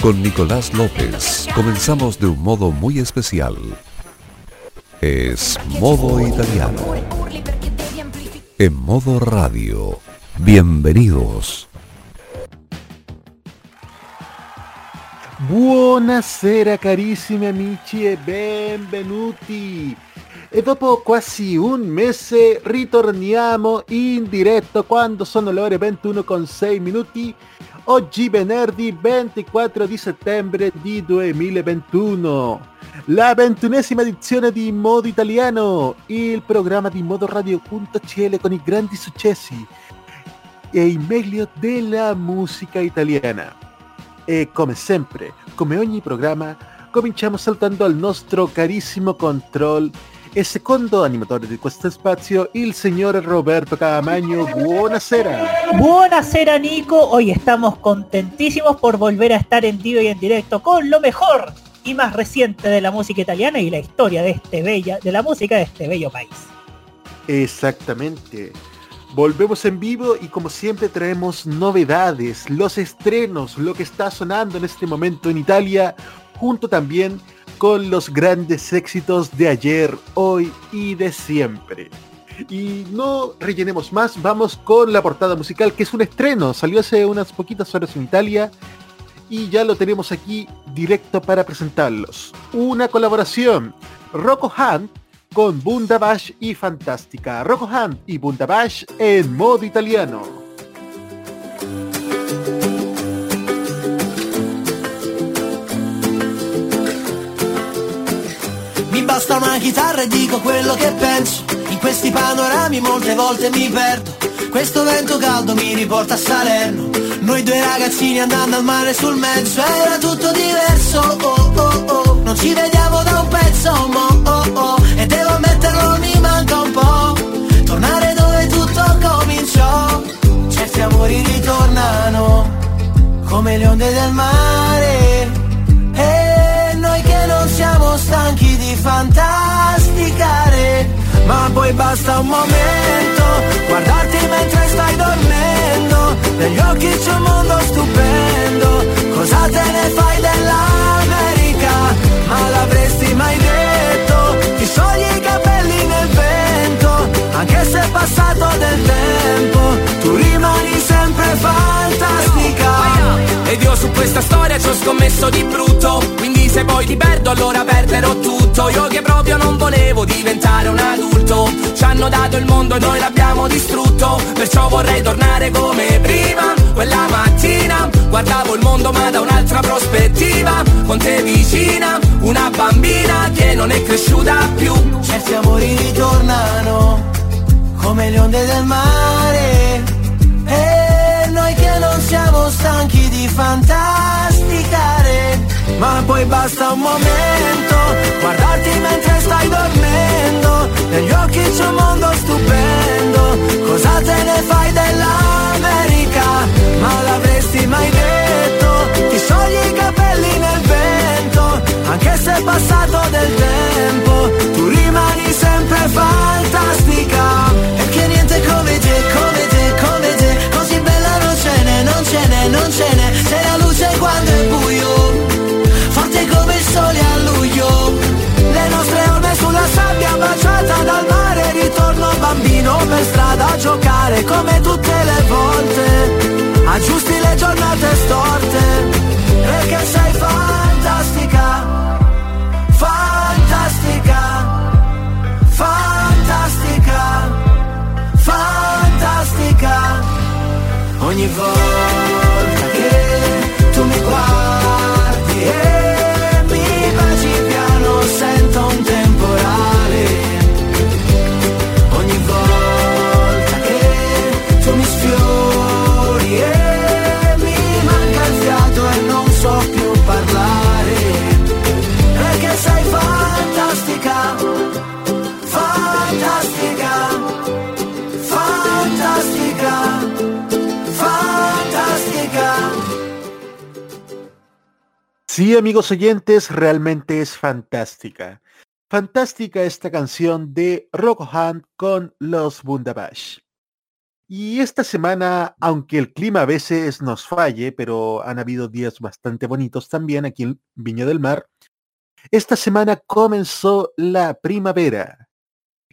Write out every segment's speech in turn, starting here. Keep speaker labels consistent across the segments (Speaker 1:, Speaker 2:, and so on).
Speaker 1: Con Nicolás López comenzamos de un modo muy especial. Es modo italiano. En modo radio. Bienvenidos.
Speaker 2: Buonasera carissimi amici e benvenuti. E dopo quasi un mese ritorniamo in diretto quando sono le ore 21 con 6 minuti Oggi venerdì 24 di settembre di 2021. La ventunesima edizione di Modo Italiano, il programma di Modo Radio.cl con i grandi successi e il meglio della musica italiana. E come sempre, come ogni programma, cominciamo saltando al nostro carissimo control e secondo animatore di questo spazio, il signor Roberto Camagno. Buonasera.
Speaker 3: Buonasera Nico, hoy estamos contentísimos por volver a estar en vivo y en directo con lo mejor y más reciente de la música italiana y la historia de este bella, de la música de este bello país.
Speaker 2: Exactamente. Volvemos en vivo y como siempre traemos novedades, los estrenos, lo que está sonando en este momento en Italia, junto también con los grandes éxitos de ayer, hoy y de siempre. Y no rellenemos más, vamos con la portada musical, que es un estreno, salió hace unas poquitas horas en Italia y ya lo tenemos aquí directo para presentarlos. Una colaboración, Rocco Hunt con Bundabash y Fantástica. Rocco Hunt y Bundabash en modo italiano.
Speaker 4: Basta una chitarra e dico quello che penso. In questi panorami molte volte mi perdo. Questo vento caldo mi riporta a Salerno. Noi due ragazzini andando al mare sul mezzo. Era tutto diverso, oh oh oh. Non ci vediamo da un pezzo, mo oh oh. E devo ammetterlo mi manca un po' Tornare dove tutto cominciò. Certi amori ritornano Come le onde del mare. E noi che non siamo stanchi fantasticare Ma poi basta un momento Guardarti mentre stai dormendo Negli occhi c'è un mondo stupendo Cosa te ne fai dell'America? Ma l'avresti mai detto Ti sciogli i capelli nel vento Anche se è passato del tempo Tu rimani sempre fantastica. Ed io su questa storia ci ho scommesso di brutto Quindi se poi ti perdo allora perderò tutto Io che proprio non volevo diventare un adulto. Ci hanno dato il mondo e noi l'abbiamo distrutto. Perciò vorrei tornare come prima Quella mattina. Guardavo il mondo ma da un'altra prospettiva. Con te vicina, una bambina che non è cresciuta più. Certi amori ritornano come le onde del mare. Noi che non siamo stanchi di fantasticare Ma poi basta un momento Guardarti mentre stai dormendo. Negli occhi c'è un mondo stupendo. Cosa te ne fai dell'America? Ma l'avresti mai detto? Ti sciogli i capelli nel vento Anche se è passato del tempo. Tu rimani sempre fantastica. E che niente come te, come te, come te. Non ce n'è, non ce n'è Sei la luce quando è buio baciata dal mare Ritorno bambino per strada a giocare Come tutte le volte. Aggiusti le giornate storte Perché sei fantastica Fantastica Fantastica Fantastica. Ogni volta
Speaker 5: Sí, amigos oyentes, realmente es fantástica. Fantástica esta canción de Rock Hunt con los Bundabash. Y esta semana, aunque el clima a veces nos falle, pero han habido días bastante bonitos también aquí en Viña del Mar, esta semana comenzó la primavera.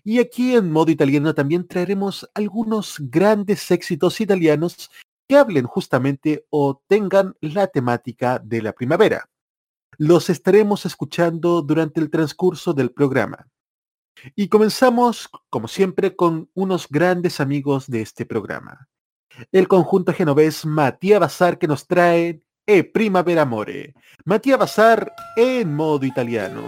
Speaker 5: Y aquí en modo italiano también traeremos algunos grandes éxitos italianos que hablen justamente o tengan la temática de la primavera. Los estaremos escuchando durante el transcurso del programa. Y comenzamos, como siempre, con unos grandes amigos de este programa. El conjunto genovés Matías Bazar que nos trae E Primavera Amore. Matías Bazar en modo italiano.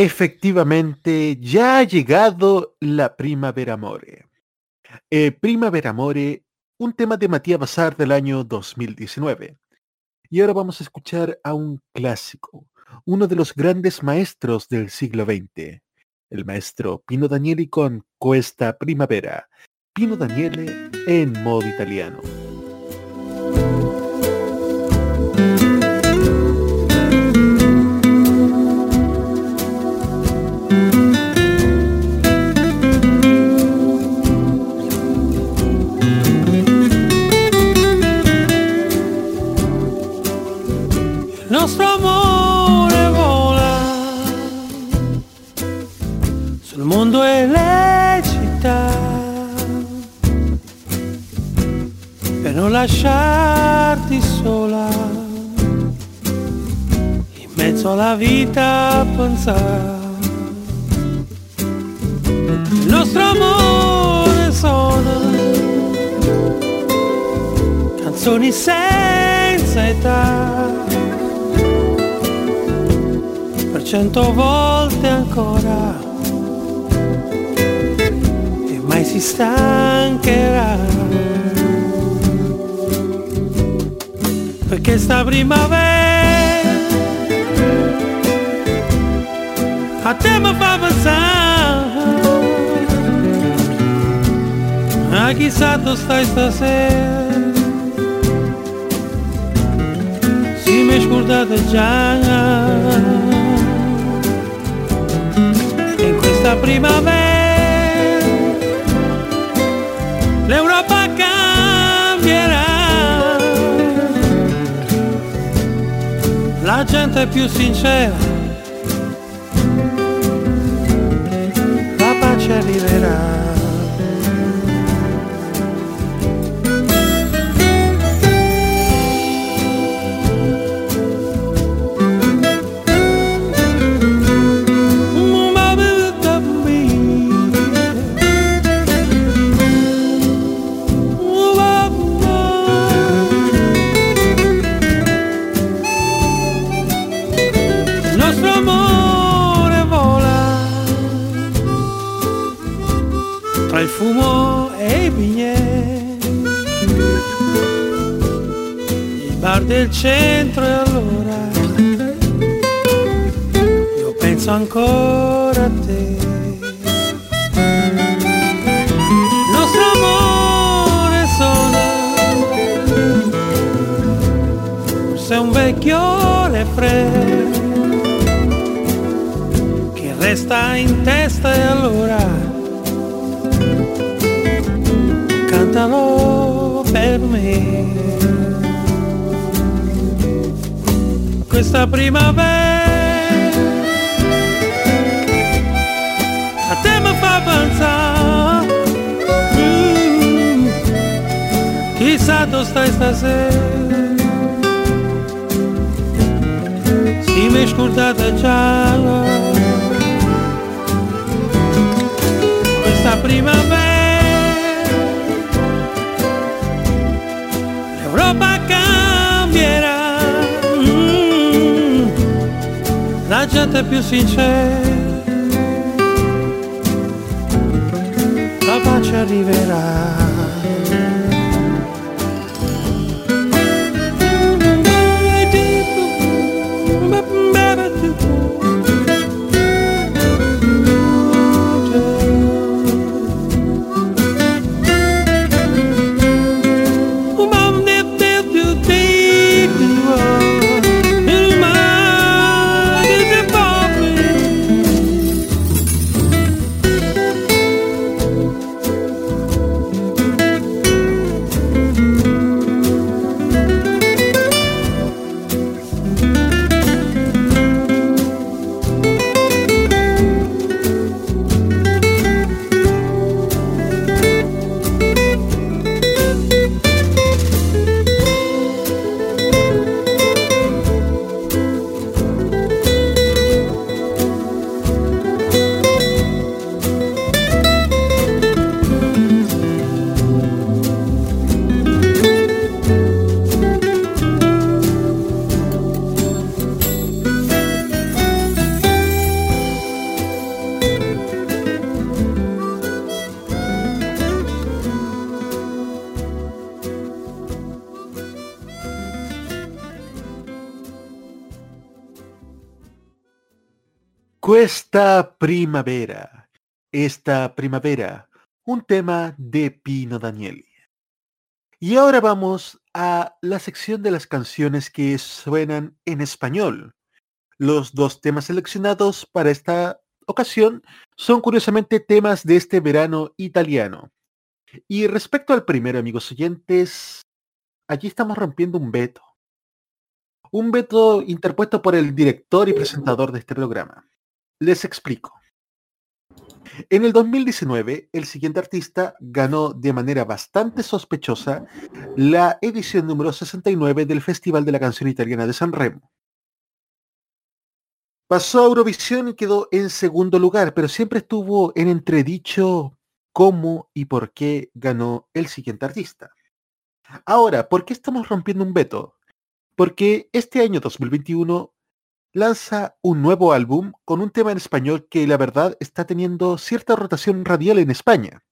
Speaker 5: Efectivamente, ya ha llegado la Primavera Amore. Eh, Primavera Amore, un tema de Matías Bazar del año 2019. Y ahora vamos a escuchar a un clásico, uno de los grandes maestros del siglo XX, el maestro Pino Danieli con Cuesta Primavera. Pino Daniele en modo italiano.
Speaker 6: Lasciarti sola in mezzo alla vita pensare. Il nostro amore sono canzoni senza età. Per cento volte ancora e mai si stancherà. perché sta primavera a te mi fa pensare a chissà dove stai stasera si mi scordate già in questa primavera l'Europa cambierà. La gente più sincera, la pace arriverà. Il centro e allora io penso ancora a te. Il nostro amore sola forse un vecchio refrain che resta in testa e allora cantalo per me questa primavera. A te mi fa pensare mm, chissà dove stai stasera si mi è scordata già questa primavera siate più sinceri, la pace arriverà.
Speaker 2: Primavera, esta primavera, un tema de Pino Danieli. Y ahora vamos a la sección de las canciones que suenan en español. Los dos temas seleccionados para esta ocasión son curiosamente temas de este verano italiano. Y respecto al primero, amigos oyentes, aquí estamos rompiendo un veto. Un veto interpuesto por el director y presentador de este programa. Les explico. En el 2019, el siguiente artista ganó de manera bastante sospechosa la edición número 69 del Festival de la Canción Italiana de San Remo. Pasó a Eurovisión y quedó en segundo lugar, pero siempre estuvo en entredicho cómo y por qué ganó el siguiente artista. Ahora, ¿por qué estamos rompiendo un veto? Porque este año 2021 lanza un nuevo álbum con un tema en español que la verdad está teniendo cierta rotación radial en España.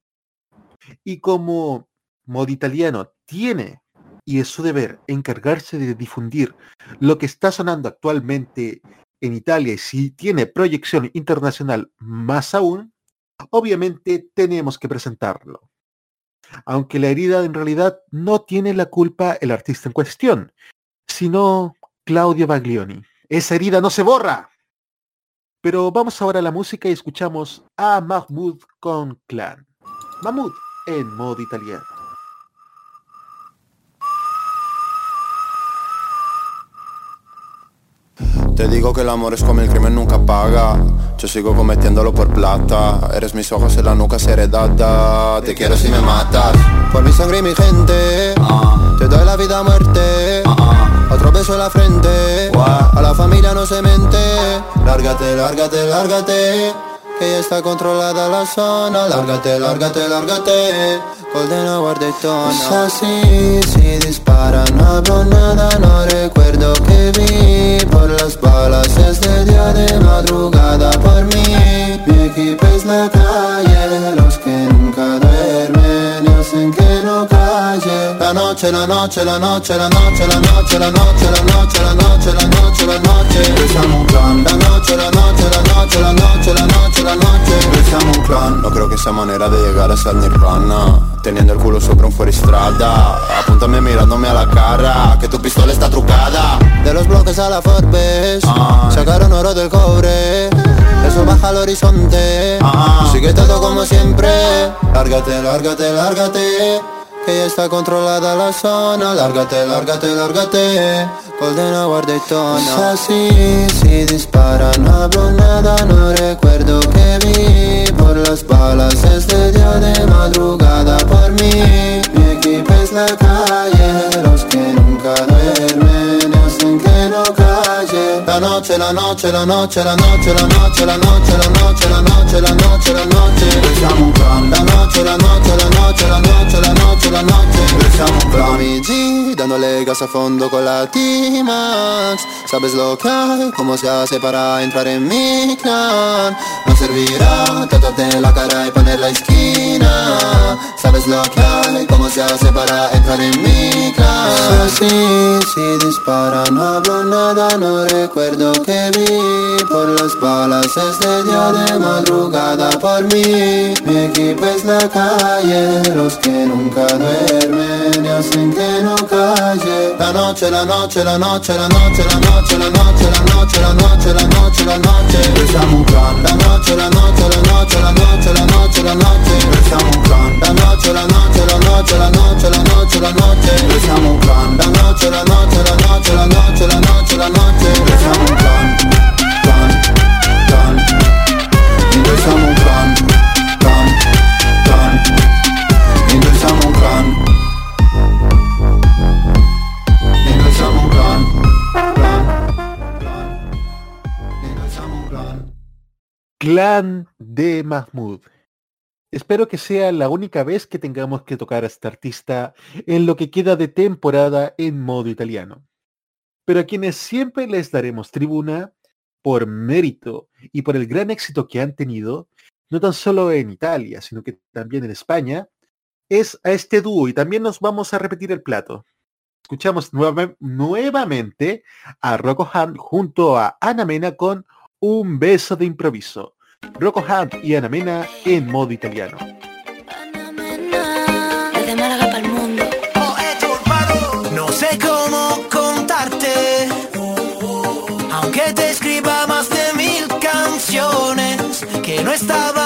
Speaker 2: Y como Mod Italiano tiene, y es su deber, encargarse de difundir lo que está sonando actualmente en Italia y si tiene proyección internacional más aún, obviamente tenemos que presentarlo. Aunque la herida en realidad no tiene la culpa el artista en cuestión, sino Claudio Baglioni. Esa herida no se borra. Pero vamos ahora a la música y escuchamos a Mahmoud con Clan. Mahmoud en modo italiano.
Speaker 7: Te digo que el amor es como el crimen nunca paga Yo sigo cometiéndolo por plata Eres mis ojos en la nuca heredada Te quiero si me matas Por mi sangre y mi gente Te doy la vida a muerte beso en la frente. A la familia no se mente. Lárgate, lárgate, lárgate Que ya está controlada la zona. Lárgate, lárgate, lárgate Golden Hour Daytona Es así, si dispara no hablo nada No recuerdo que vi. Por las balas es de día de madrugada Por mí, mi equipo es la calle noche, la noche, la noche, la noche, la noche, la noche, la noche, la noche, la noche, la noche Siamo un clan La noche, la noche, la noche, la noche, la noche, la noche Siamo un clan No creo que sia manera de llegar hasta el nirvana Teniendo el culo sopra un fuoristrada Apúntame mirándome a la cara Que tu pistola está trucada De los bloques a la Forbes Sacaron oro del cobre Eso baja al horizonte Sigue todo como siempre Lárgate, lárgate, lárgate ya está controlada la zona. Lárgate, lárgate, lárgate Golden Hour Daytona Es así, si dispara no hablo nada No recuerdo que vi. Por las balas es de día de madrugada Por mí, mi equipo es la calle Los que nunca duermen La noche, la noche, la noche, la noche, la noche, la noche, la noche, la noche, la noche, la noche Siamo un La noche, la noche, la noche, la noche, la noche, la noche Siamo un clan Amici, dándole gas a fondo con la T-Max Sabes lo que hay, cómo se hace para entrar en mi clan No servirá tatuarte la cara y poner la esquina Sabes lo que hay, cómo se hace para entrar en mi clan Así, si dispara no hablo nada, no recuerdo que vi Por las balas es de día de madrugada por mí Mi equipo es la calle, los que nunca duermen y hacen que no calle La noche, la noche, la noche, la noche, la noche, la noche, la noche, la noche, la noche, la noche un clan La noche, la noche, la noche, la noche, la noche, la noche un clan La noche, la noche, la noche, la noche, la noche, la noche un clan La noche, la noche, la noche, la noche, la noche, la noche un Clan
Speaker 2: de Mahmoud. Espero que sea la única vez que tengamos que tocar a este artista en lo que queda de temporada en modo italiano. Pero a quienes siempre les daremos tribuna por mérito y por el gran éxito que han tenido, no tan solo en Italia, sino que también en España, es a este dúo y también nos vamos a repetir el plato. Escuchamos nueva- nuevamente a Rocco Hunt junto a Ana Mena con Un beso de improviso. Rocco Hunt y Ana Mena en modo italiano.
Speaker 4: Estaba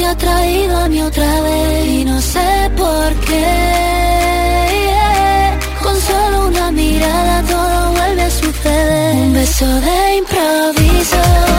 Speaker 8: ha traído a mí otra vez y no sé por qué. Con solo una mirada todo vuelve a suceder. Un beso de improviso.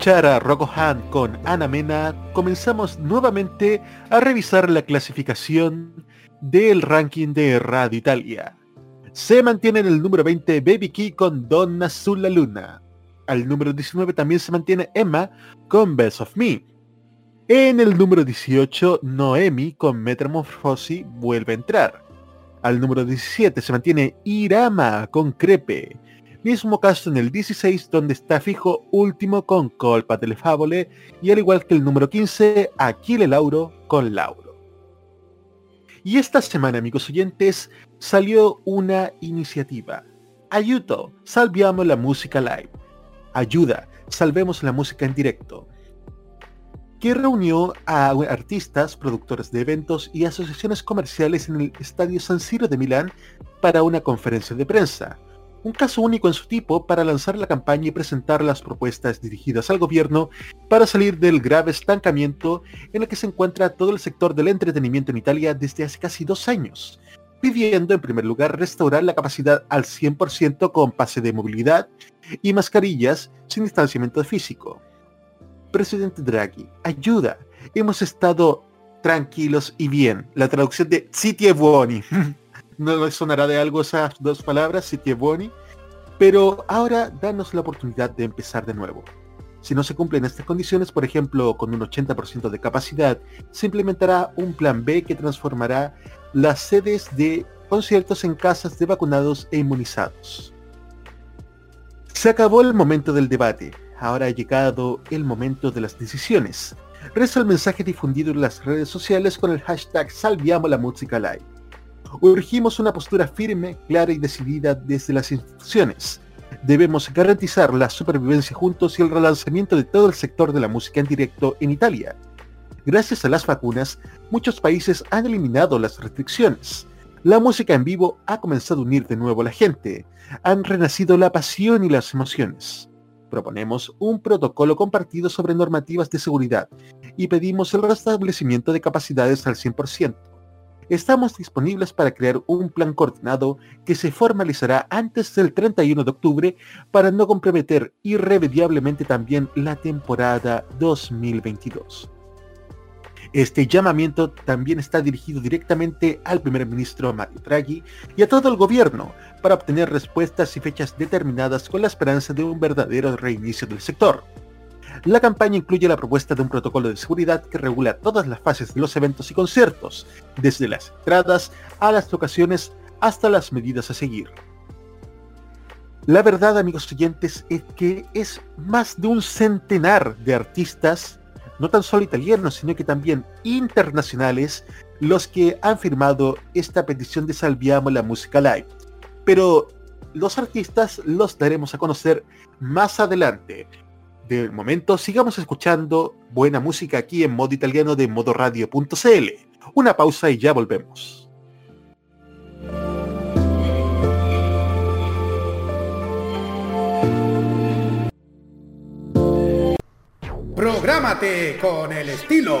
Speaker 2: Escuchar a Rocco Han con Ana Mena, comenzamos nuevamente a revisar la clasificación del ranking de Radio Italia. Se mantiene en el número 20 Baby Key con Donna sulla Luna. Al número 19 también se mantiene Emma con Best of Me. En el número 18, Noemi con Metamorphosis vuelve a entrar. Al número 17 se mantiene Irama con Crepe. Mismo caso en el 16 donde está fijo último con Colpa delle Favole y al igual que el número 15 Aquile Lauro con Lauro. Y esta semana amigos oyentes salió una iniciativa. Ayuto, salviamo la música live. Ayuda, salvemos la música en directo. Que reunió a artistas, productores de eventos y asociaciones comerciales en el Estadio San Siro de Milán para una conferencia de prensa un caso único en su tipo para lanzar la campaña y presentar las propuestas dirigidas al gobierno para salir del grave estancamiento en el que se encuentra todo el sector del entretenimiento en Italia desde hace casi dos años, pidiendo en primer lugar restaurar la capacidad al 100% con pase de movilidad y mascarillas sin distanciamiento físico. Presidente Draghi, ayuda, hemos estado tranquilos y bien. La traducción de Siti buoni. no les sonará de algo esas dos palabras, Siti buoni. Pero ahora danos la oportunidad de empezar de nuevo. Si no se cumplen estas condiciones, por ejemplo, con un 80% de capacidad, se implementará un plan B que transformará las sedes de conciertos en casas de vacunados e inmunizados. Se acabó el momento del debate, ahora ha llegado el momento de las decisiones. Reza el mensaje difundido en las redes sociales con el hashtag Salviamo la música live. Urgimos una postura firme, clara y decidida desde las instituciones. Debemos garantizar la supervivencia juntos y el relanzamiento de todo el sector de la música en directo en Italia. Gracias a las vacunas, muchos países han eliminado las restricciones. La música en vivo ha comenzado a unir de nuevo a la gente. Han renacido la pasión y las emociones. Proponemos un protocolo compartido sobre normativas de seguridad y pedimos el restablecimiento de capacidades al 100%. Estamos disponibles para crear un plan coordinado que se formalizará antes del 31 de octubre para no comprometer irremediablemente también la temporada 2022. Este llamamiento también está dirigido directamente al primer ministro Mario Draghi y a todo el gobierno para obtener respuestas y fechas determinadas con la esperanza de un verdadero reinicio del sector. La campaña incluye la propuesta de un protocolo de seguridad que regula todas las fases de los eventos y conciertos, desde las entradas a las locaciones hasta las medidas a seguir. La verdad, amigos oyentes, es que es más de un centenar de artistas, no tan solo italianos, sino que también internacionales, los que han firmado esta petición de Salviamo la música live. Pero los artistas los daremos a conocer más adelante. De momento, sigamos escuchando buena música aquí en modo italiano de modoradio.cl. Una pausa y ya volvemos.
Speaker 9: Prográmate con el estilo.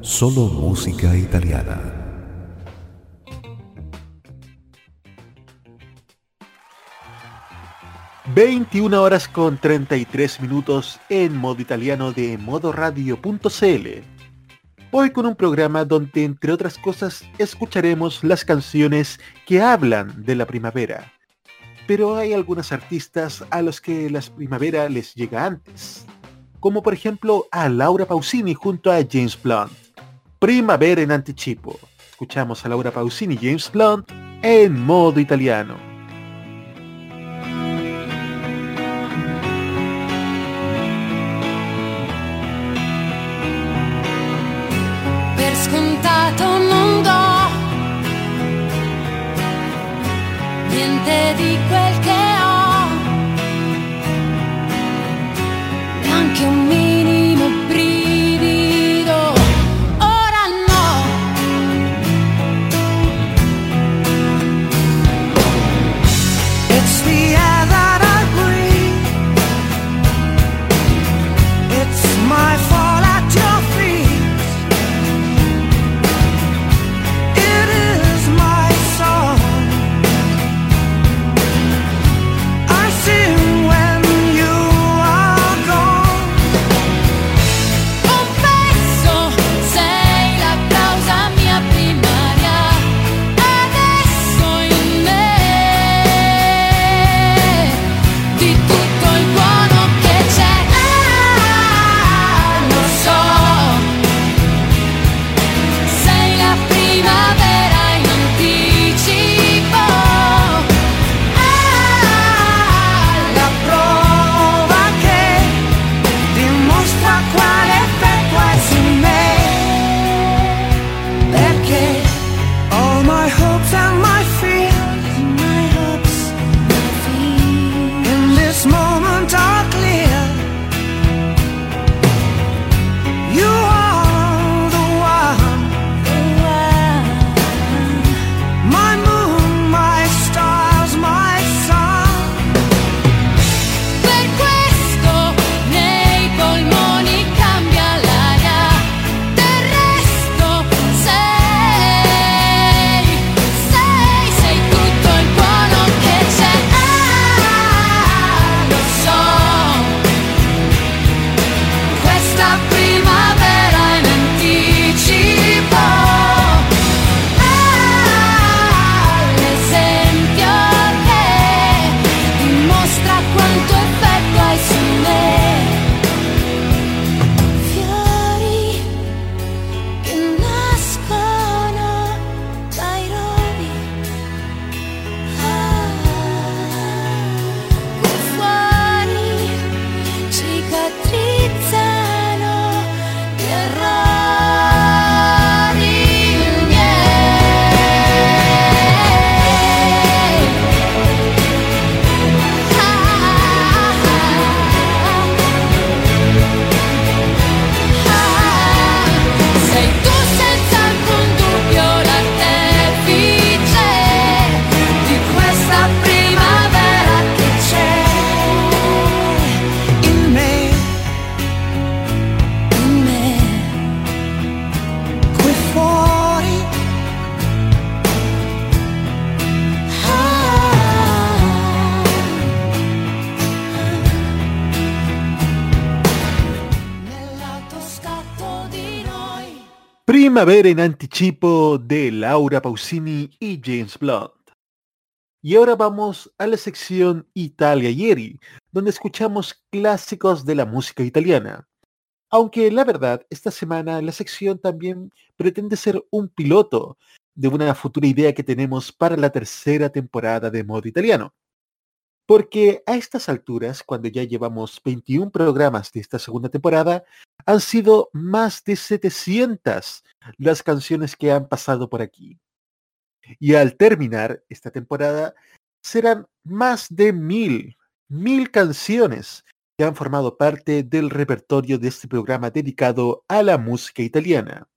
Speaker 1: Solo música italiana.
Speaker 2: ...21 horas con 33 minutos en modo italiano de modoradio.cl Hoy con un programa donde, entre otras cosas, escucharemos las canciones que hablan de la primavera. Pero hay algunos artistas a los que la primavera les llega antes, como por ejemplo a Laura Pausini junto a James Blunt. Primavera en anticipo. Escuchamos a Laura Pausini y James Blunt en modo italiano.
Speaker 10: scontato non do niente di quel che
Speaker 2: Primavera en Anticipo de Laura Pausini y James Blunt. Y ahora vamos a la sección Italia Ieri, donde escuchamos clásicos de la música italiana. Aunque la verdad, esta semana la sección también pretende ser un piloto de una futura idea que tenemos para la tercera temporada de modo italiano. Porque a estas alturas, cuando ya llevamos 21 programas de esta segunda temporada, han sido más de 700 las canciones que han pasado por aquí. Y al terminar esta temporada, serán más de mil, mil canciones que han formado parte del repertorio de este programa dedicado a la música italiana.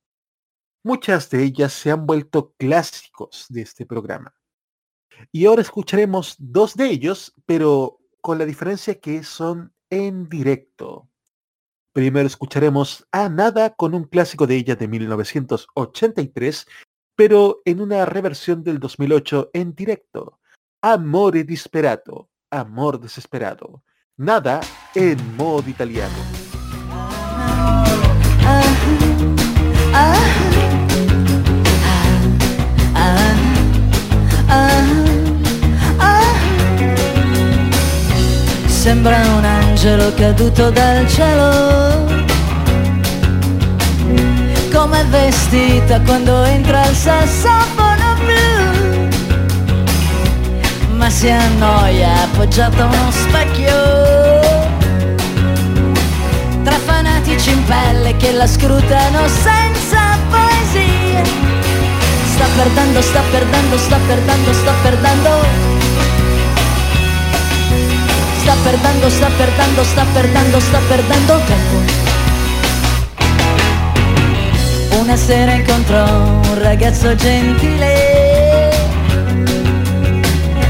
Speaker 2: Muchas de ellas se han vuelto clásicos de este programa. Y ahora escucharemos dos de ellos, pero con la diferencia que son en directo. Primero escucharemos a Nada con un clásico de ella de 1983, pero en una reversión del 2008 en directo. Amore disperato, amor desesperado. Nada en modo italiano.
Speaker 11: Sembra un angelo caduto dal cielo. Come vestita quando entra il sassofono blu. Ma si annoia appoggiata a uno specchio. Tra fanatici in pelle che la scrutano senza poesia. Sta perdendo, sta perdendo, sta perdendo, sta perdendo Sta perdendo, sta perdendo, sta perdendo, sta perdendo tempo. Una sera incontrò un ragazzo gentile.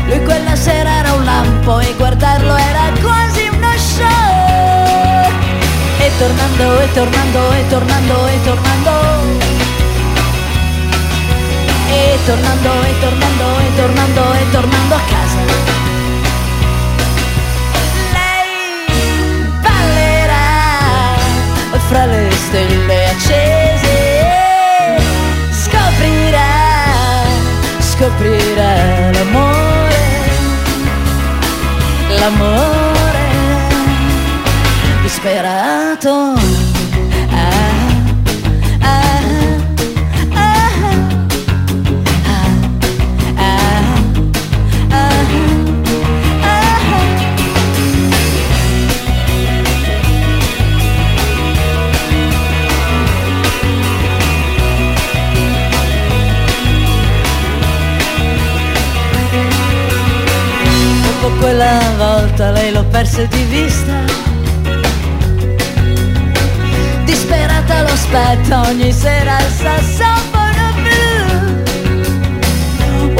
Speaker 11: Lui quella sera era un lampo e guardarlo era quasi uno show. E tornando, e tornando, e tornando, e tornando. E tornando, e tornando, e tornando, e tornando a casa. Stelle accese scoprirà, scoprirà l'amore, l'amore disperato. Persa di vista. Disperata lo aspetta ogni sera il sassofono blu.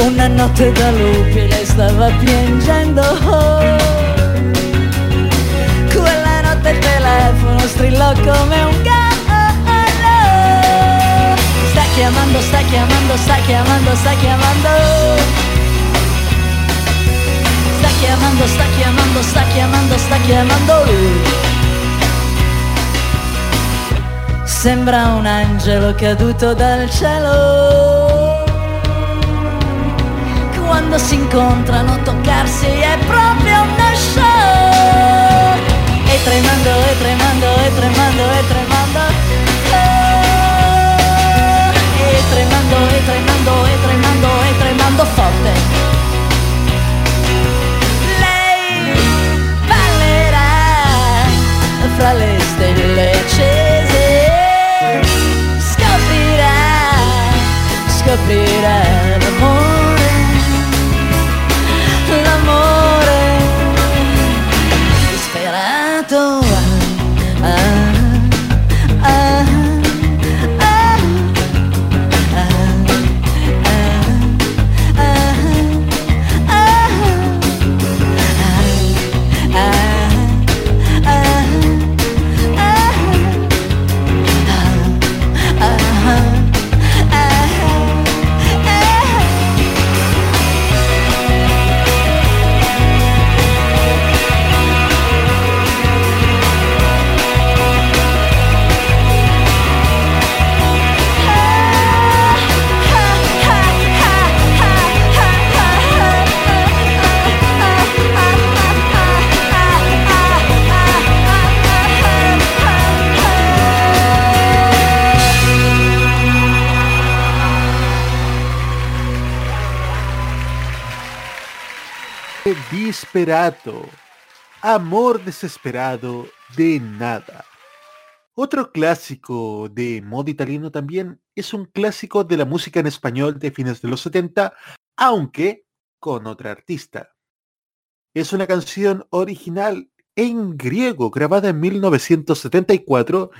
Speaker 11: Una notte da lupi lei stava piangendo. Quella notte il telefono strillò come un gallo. Sta chiamando, sta chiamando, sta chiamando, sta chiamando chiamando, sta chiamando, sta chiamando, sta chiamando lui. Sembra un angelo caduto dal cielo. Quando si incontrano toccarsi è proprio uno show. E tremando, e tremando, e tremando, e tremando. E tremando, e tremando, e tremando, e tremando forte. Fra le stelle accese. Scoprirà l'amore, l'amore Disperato.
Speaker 12: Amor desesperado de nada. Otro clásico de modo italiano también es un clásico de la música en español de fines de los 70, aunque con otra artista. Es una canción original en griego grabada en 1974,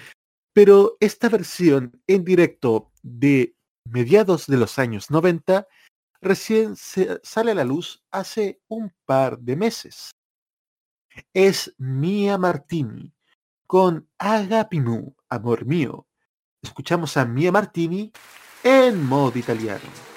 Speaker 12: pero esta versión en directo de mediados de los años 90 recién sale a la luz hace un par de meses. Es Mia Martini con Agapimu, amor mío. Escuchamos a Mia Martini en modo italiano.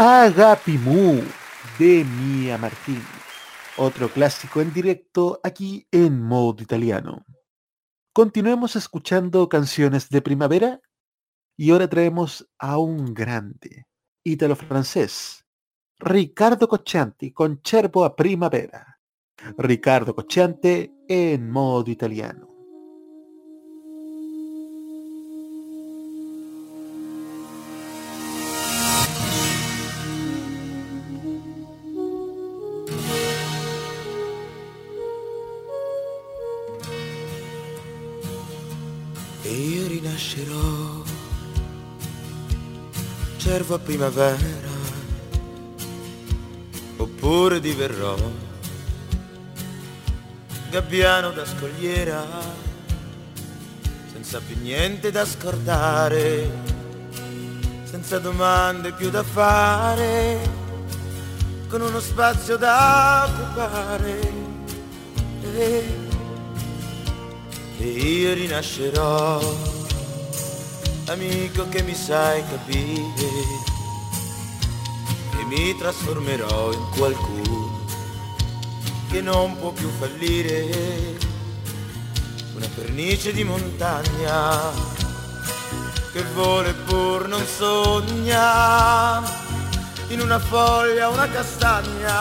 Speaker 12: Agapimu de Mia Martini. Otro clásico en directo aquí en modo italiano. Continuemos escuchando canciones de primavera y ahora traemos a un grande ítalo-francés, Ricardo Coccianti con Cervo a Primavera. Ricardo Cocciante en modo italiano.
Speaker 13: Osservo a primavera. Oppure diverrò. Gabbiano da scogliera senza più niente da scordare senza domande più da fare con uno spazio da occupare. E, e io rinascerò amico che mi sai capire e mi trasformerò in qualcuno che non può più fallire. Una pernice di montagna che vuole pur non sogna in una foglia una castagna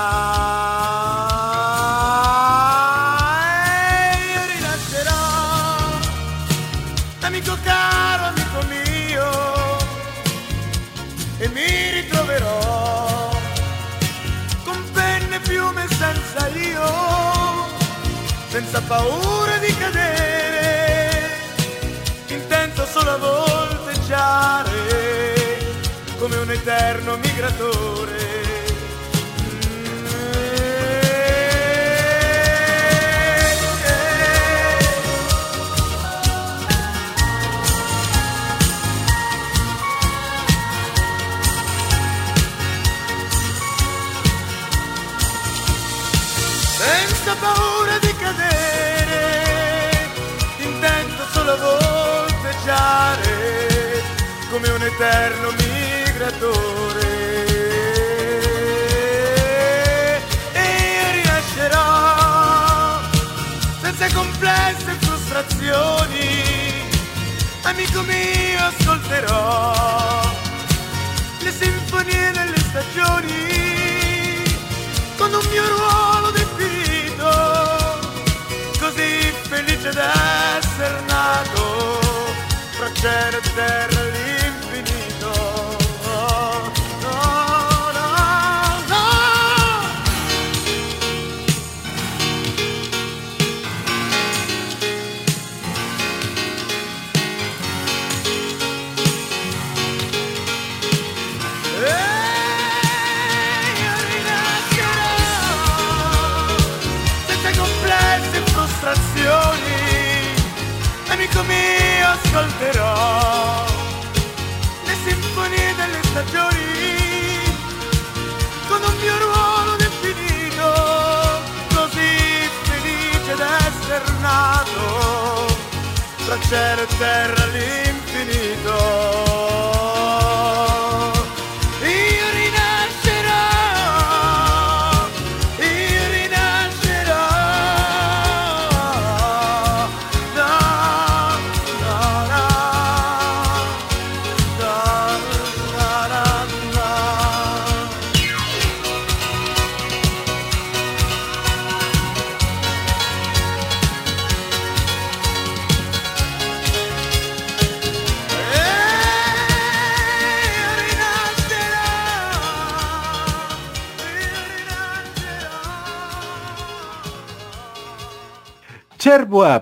Speaker 13: senza paura di cadere. Intento solo a volteggiare come un eterno migratore. Senza paura solo volteggiare come un eterno migratore. E io rinascerò senza complesse frustrazioni, amico mio ascolterò le sinfonie delle stagioni con un mio ruolo definito, così felice d'essere nato fra cielo e terra e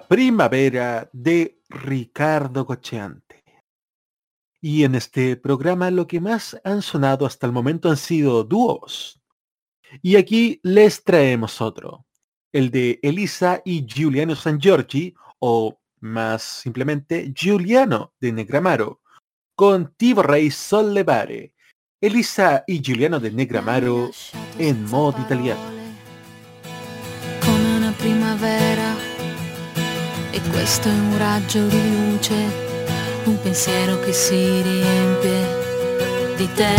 Speaker 2: Primavera de Ricardo Cocheante. Y en este programa lo que más han sonado hasta el momento han sido dúos. Y aquí les traemos otro, el de Elisa y Giuliano San Giorgi, o más simplemente Giuliano de Negramaro, con Ti vorrei sollevare. Elisa y Giuliano de Negramaro en modo italiano.
Speaker 14: come una primavera e questo è un raggio di luce, un pensiero che si riempie di te.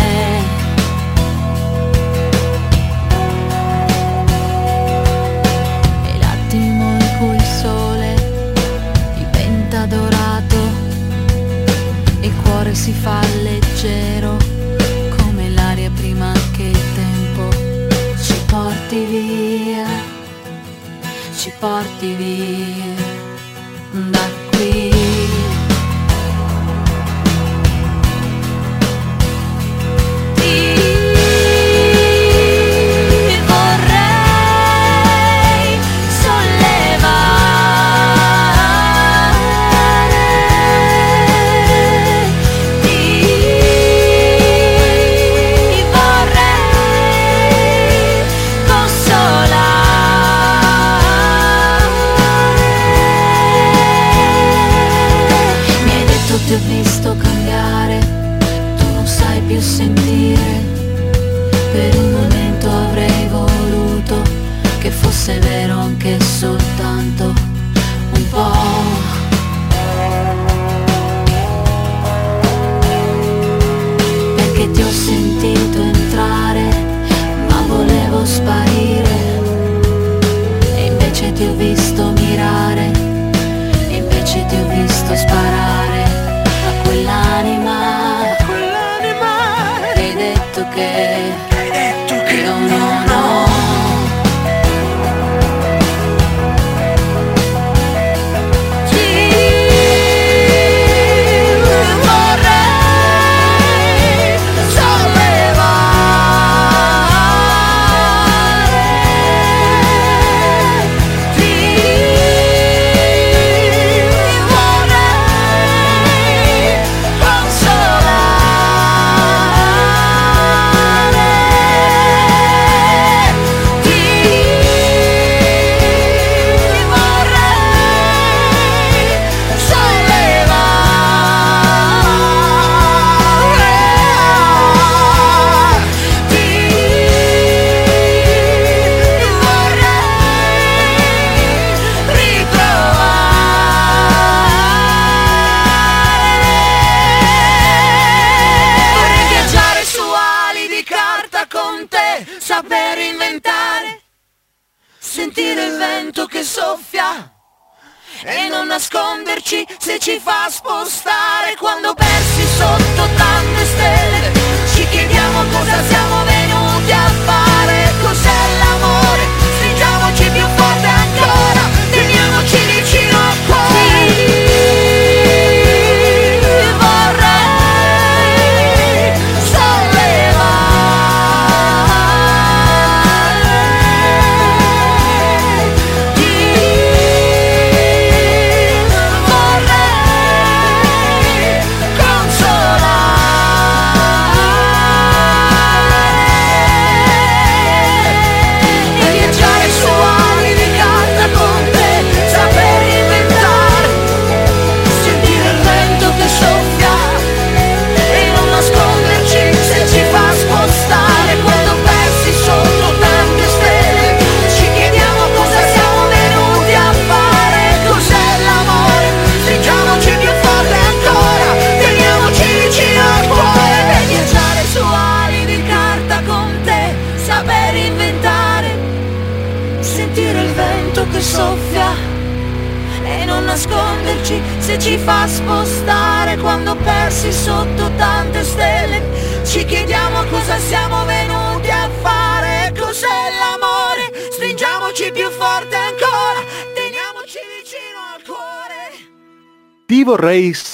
Speaker 14: E l'attimo in cui il sole diventa dorato il cuore si fa leggero come l'aria prima che il tempo ci porti via ci porti via Not queen.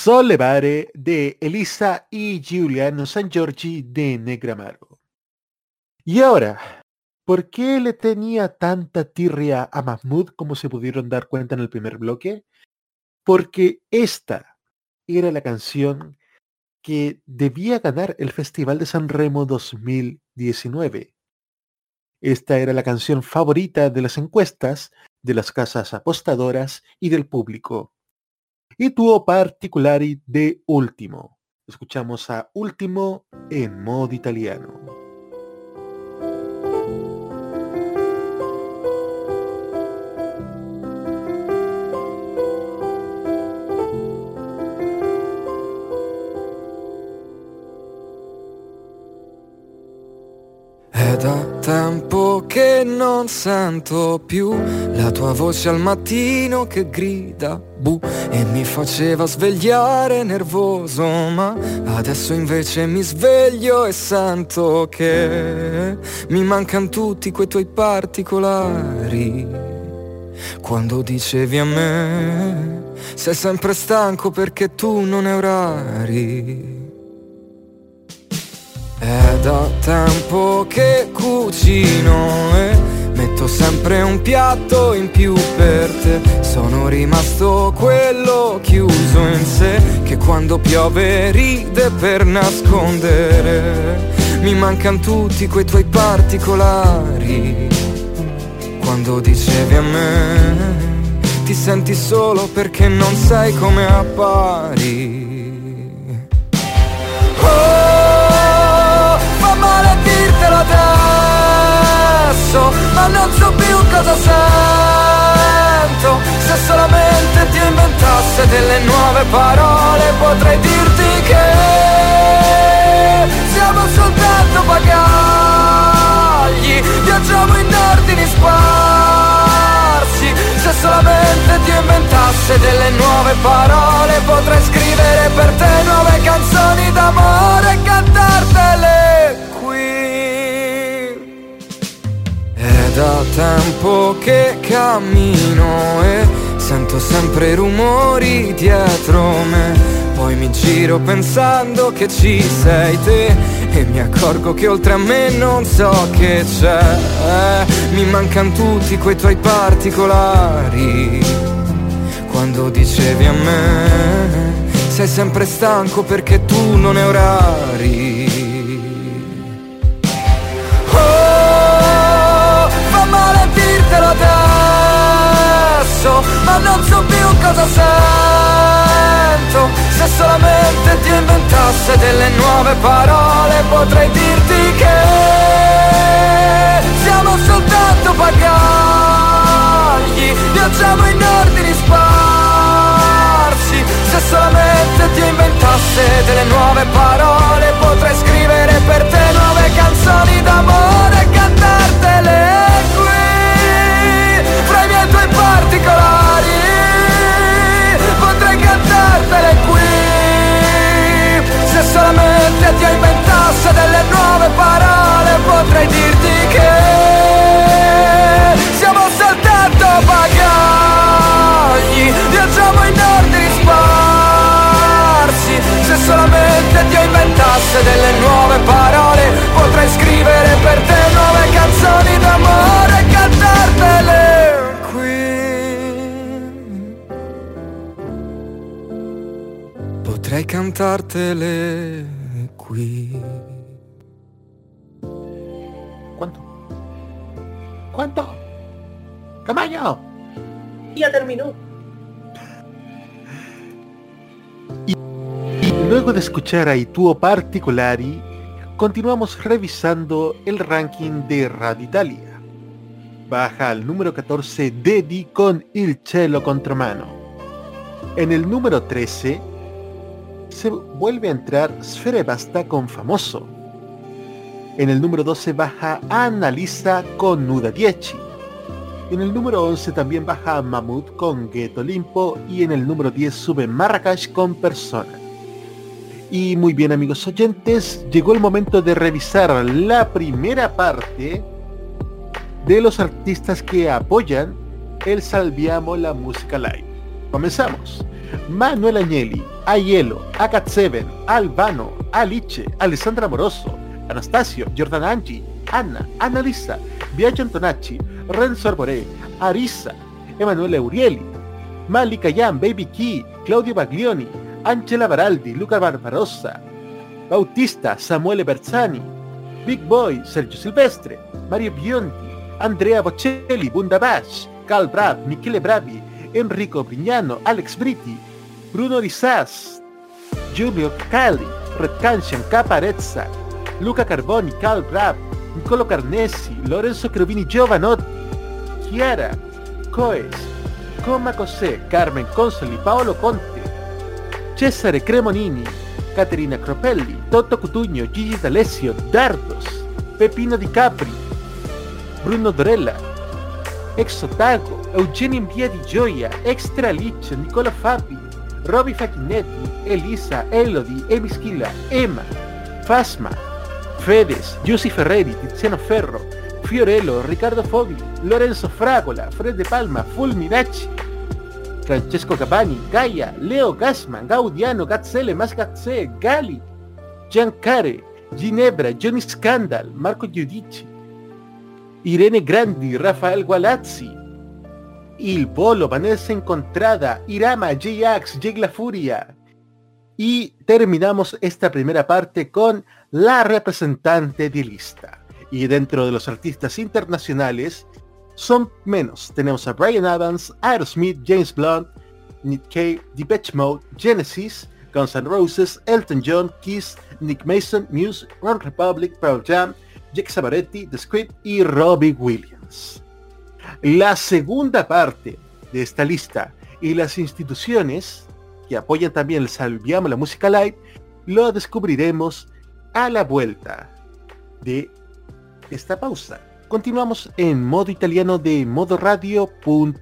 Speaker 14: Sollevare
Speaker 2: de Elisa y Giuliano San Giorgi de Negramaro. Y ahora, ¿por qué le tenía tanta tirria a Mahmoud como se pudieron dar cuenta en el primer bloque? Porque esta era la canción que debía ganar el Festival de San Remo 2019. Esta era la canción favorita de las encuestas, de las casas apostadoras y del público. Y tuvo particulari de Último. Escuchamos a Último en modo italiano.
Speaker 15: Non sento più la tua voce al mattino che grida bu e mi faceva svegliare nervoso, ma adesso invece mi sveglio e sento che mi mancano tutti quei tuoi particolari. Quando dicevi a me, sei sempre stanco perché tu non hai orari. È da tempo che cucino e metto sempre un piatto in più per te. Sono rimasto quello chiuso in sé che quando piove ride per nascondere. Mi mancano tutti quei tuoi particolari. Quando dicevi a me, ti senti solo perché non sai come appari. Oh, non so più cosa sento. Se solamente ti inventasse delle nuove parole potrei dirti che siamo soltanto bagagli. Viaggiamo in ordini sparsi. Se solamente ti inventasse delle nuove parole potrei scrivere per te nuove canzoni d'amore e cantare da tempo che cammino e sento sempre rumori dietro me. Poi mi giro pensando che ci sei te e mi accorgo che oltre a me non so che c'è. Mi mancano tutti quei tuoi particolari. Quando dicevi a me, sei sempre stanco perché tu non hai orari. Ma non so più cosa sento. Se solamente Dio inventasse delle nuove parole, potrei dirti che siamo soltanto bagagli, viaggiamo in ordini sparsi. Se solamente Dio inventasse delle nuove parole, potrei scrivere per te nuove canzoni d'amore inventasse delle nuove parole, potrei scrivere per te nuove canzoni d'amore e cantartele qui. Potrei cantartele qui.
Speaker 2: ¿Cuánto? ¿Cuánto? ¡Camaño!
Speaker 3: Ya terminó.
Speaker 2: Luego de escuchar a Ituo Particolari, continuamos revisando el ranking de Radio Italia. Baja al número 14 Dedi con Il Cielo Contramano. En el número 13 se vuelve a entrar Sfere Basta con Famoso. En el número 12 baja Annalisa con Nuda Dieci. En el número 11 también baja Mamut con Ghetto Limpo y en el número 10 sube Marrakech con Persona. Y muy bien amigos oyentes, llegó el momento de revisar la primera parte de los artistas que apoyan el Salviamo la Música Live. Comenzamos. Manuel Agnelli, Aiello, Akat Seven, Albano, Alice, Alessandra Moroso, Anastasio, Giordana Angi, Anna, Annalisa, Biagio Antonacci, Renzo Arboré, Arisa, Emanuele Urieli, Malika Yan, Baby Key, Claudio Baglioni, Angela Baraldi, Luca Barbarossa, Bautista, Samuele Berzani, Big Boy, Sergio Silvestre, Mario Bionti, Andrea Bocelli, Bunda Bash, Cal Brab, Michele Bravi, Enrico Brignano, Alex Britti, Bruno Risas, Giulio Cali, Red Caparezza, Luca Carboni, Cal Brab, Niccolo Carnessi, Lorenzo Cherubini Giovanotti, Chiara, Coes, Coma Cosè, Carmen Consoli, Paolo Conte, Cesare Cremonini, Caterina Cropelli, Toto Cutugno, Gigi D'Alessio, Dardos, Pepino Di Capri, Bruno Dorella, Exotago, Eugenio Via di Gioia, Extra Liccio, Nicola Fabi, Roby Facchinetti, Elisa, Elodie, Emischilla, Emma, Fasma, Fedes, Giussi Ferreri, Tiziano Ferro, Fiorello, Riccardo Fogli, Lorenzo Fragola, Fred De Palma, Fulminacci, Francesco Capani, Gaia, Leo Gassman, Gaudiano, Gazzelle, Mascazze, Gali, Giancare, Ginebra, Johnny Scandal, Marco Giudici, Irene Grandi, Rafael Gualazzi, Il Polo, Vanessa Encontrada, Irama, J-Ax, Jake La Furia. Y terminamos esta primera parte con la representante de lista. Y dentro de los artistas internacionales son menos. Tenemos a Brian Adams, Aerosmith, James Blunt, Nick Cave, Depeche Mode, Genesis, Guns N' Roses, Elton John, Kiss, Nick Mason, Muse, One Republic, Pearl Jam, Jake Sabaretti, The Script y Robbie Williams. La segunda parte de esta lista y las instituciones que apoyan también el Salviamo la música live, lo descubriremos a la vuelta de esta pausa. Continuamos en modo italiano de modoradio.cl.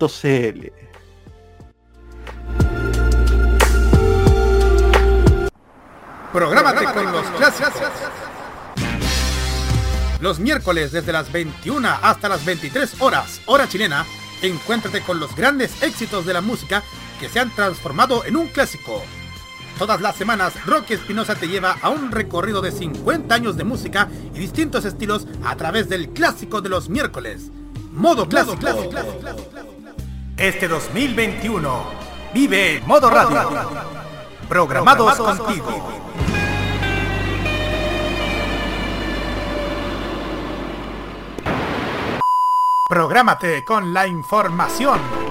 Speaker 9: Prográmate con los clásicos. Los miércoles desde las 21 hasta las 23 horas, hora chilena, encuéntrate con los grandes éxitos de la música que se han transformado en un clásico. Todas las semanas, Rocky Espinosa te lleva a un recorrido de 50 años de música y distintos estilos a través del clásico de los miércoles. Modo clásico. Este 2021, vive Modo Radio. Programados contigo. Prográmate con la información.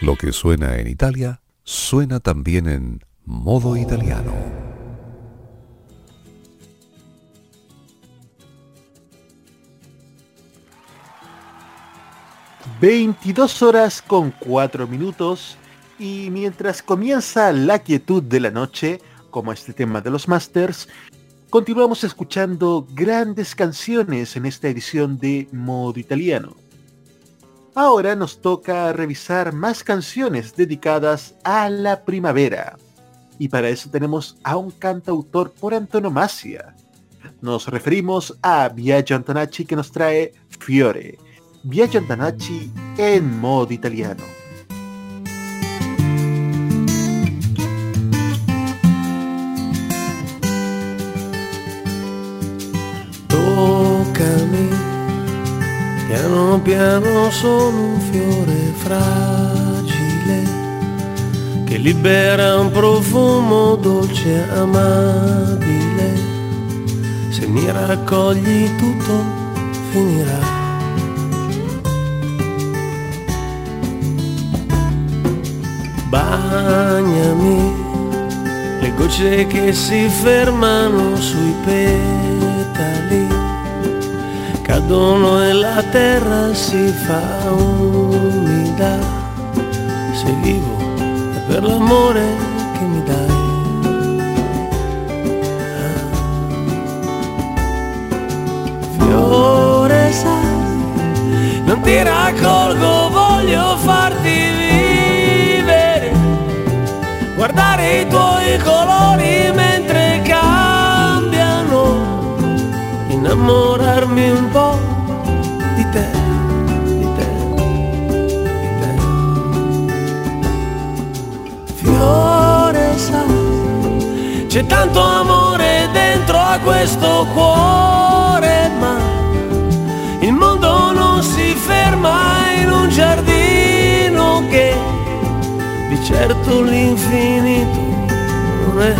Speaker 1: Lo que suena en Italia, suena también en modo italiano.
Speaker 2: ...22 horas con 4 minutos... ...y mientras comienza la quietud de la noche... ...como este tema de los Masters... Continuamos escuchando grandes canciones en esta edición de Modo Italiano. Ahora nos toca revisar más canciones dedicadas a la primavera. Y para eso tenemos a un cantautor por antonomasia. Nos referimos a Biagio Antonacci que nos trae Fiore. Biagio Antonacci en modo italiano.
Speaker 6: Piano piano sono un fiore fragile che libera un profumo dolce e amabile. Se mi raccogli tutto finirà. Bagnami, le gocce che si fermano sui petali cadono e la terra si fa umida. Se vivo è per l'amore che mi dai. Fiore sai, non ti raccolgo, voglio farti vivere, guardare i tuoi colori innamorarmi un po' di te, di te, di te. Fiore sai, c'è tanto amore dentro a questo cuore, ma il mondo non si ferma in un giardino che di certo l'infinito non è,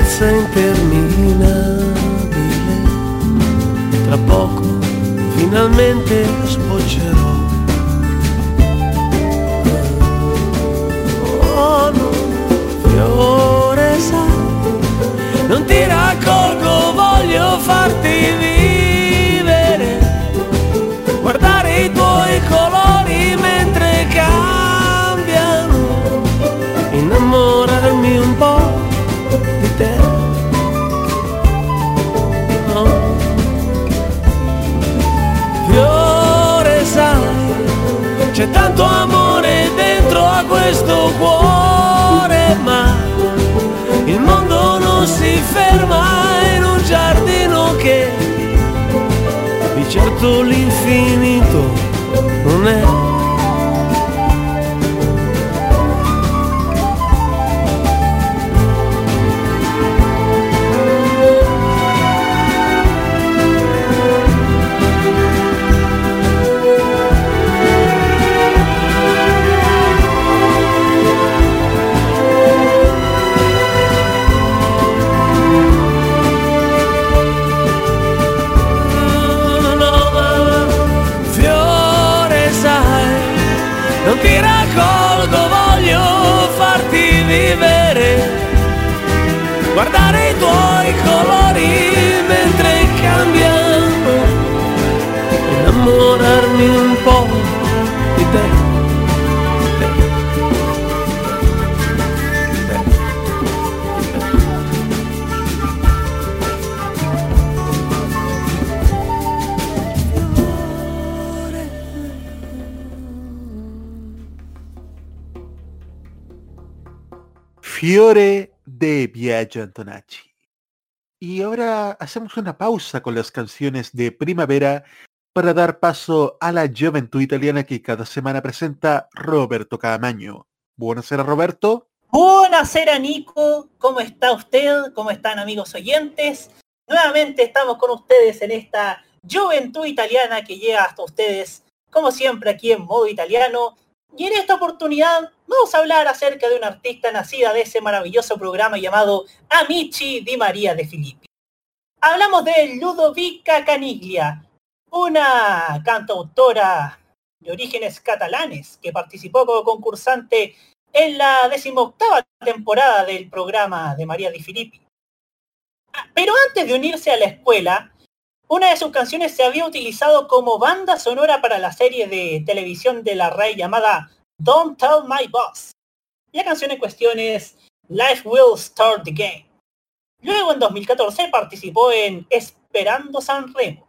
Speaker 2: sem ter Y ahora hacemos una pausa con las canciones de primavera para dar paso a la juventud italiana que cada semana presenta Roberto Camaño. Buonasera Roberto.
Speaker 3: Buonasera Nico, ¿cómo está usted? ¿Cómo están amigos oyentes? Nuevamente estamos con ustedes en esta juventud italiana que llega hasta ustedes, como siempre aquí en modo italiano. Y en esta oportunidad vamos a hablar acerca de una artista nacida de ese maravilloso programa llamado Amici di Maria de Filippi. Hablamos de Ludovica Caniglia, una cantautora de orígenes catalanes que participó como concursante en la decimoctava temporada del programa de María Di Filippi. Ah, Pero antes de unirse a la escuela, una de sus canciones se había utilizado como banda sonora para la serie de televisión de la RAI llamada Don't Tell My Boss. La canción en cuestión es Life Will Start the Game. Luego en 2014 participó en Esperando San Remo.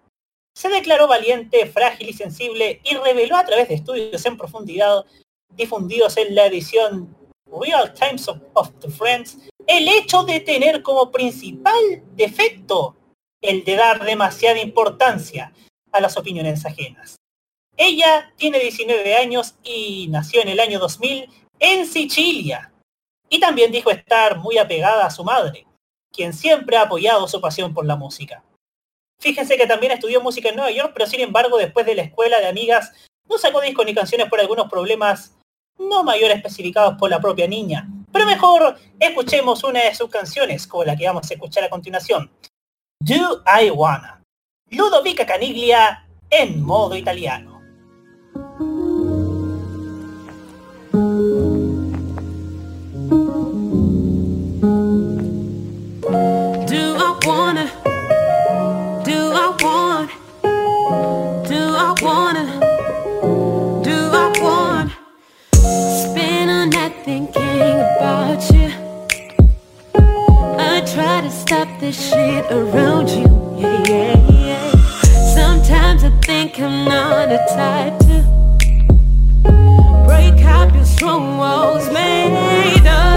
Speaker 3: Se declaró valiente, frágil y sensible y reveló a través de estudios en profundidad difundidos en la edición Real Times of, of the Friends el hecho de tener como principal defecto el de dar demasiada importancia a las opiniones ajenas. Ella tiene 19 años y nació en el año 2000 en Sicilia. Y también dijo estar muy apegada a su madre, quien siempre ha apoyado su pasión por la música. Fíjense que también estudió música en Nueva York, pero sin embargo después de la escuela de amigas no sacó discos ni canciones por algunos problemas no mayores especificados por la propia niña. Pero mejor escuchemos una de sus canciones, como la que vamos a escuchar a continuación. Do I Wanna. Ludovica Caniglia en modo italiano.
Speaker 16: This shit around you. Yeah, yeah, yeah. Sometimes I think I'm not a type to break up your strong walls made of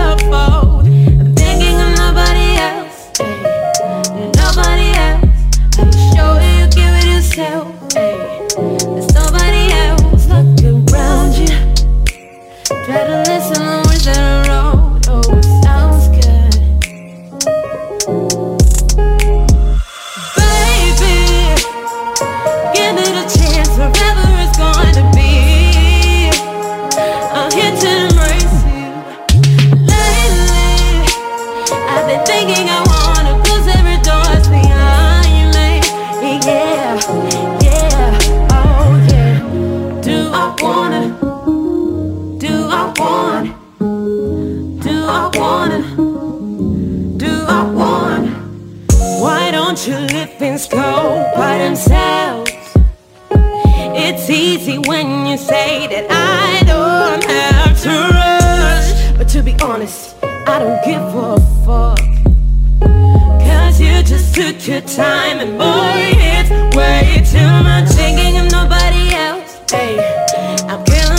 Speaker 16: things go by themselves? It's easy when you say that I don't have to rush. But to be honest, I don't give a fuck. Cause you just took your time and boy, it's way too much. Thinking of nobody else. Hey, I'm killing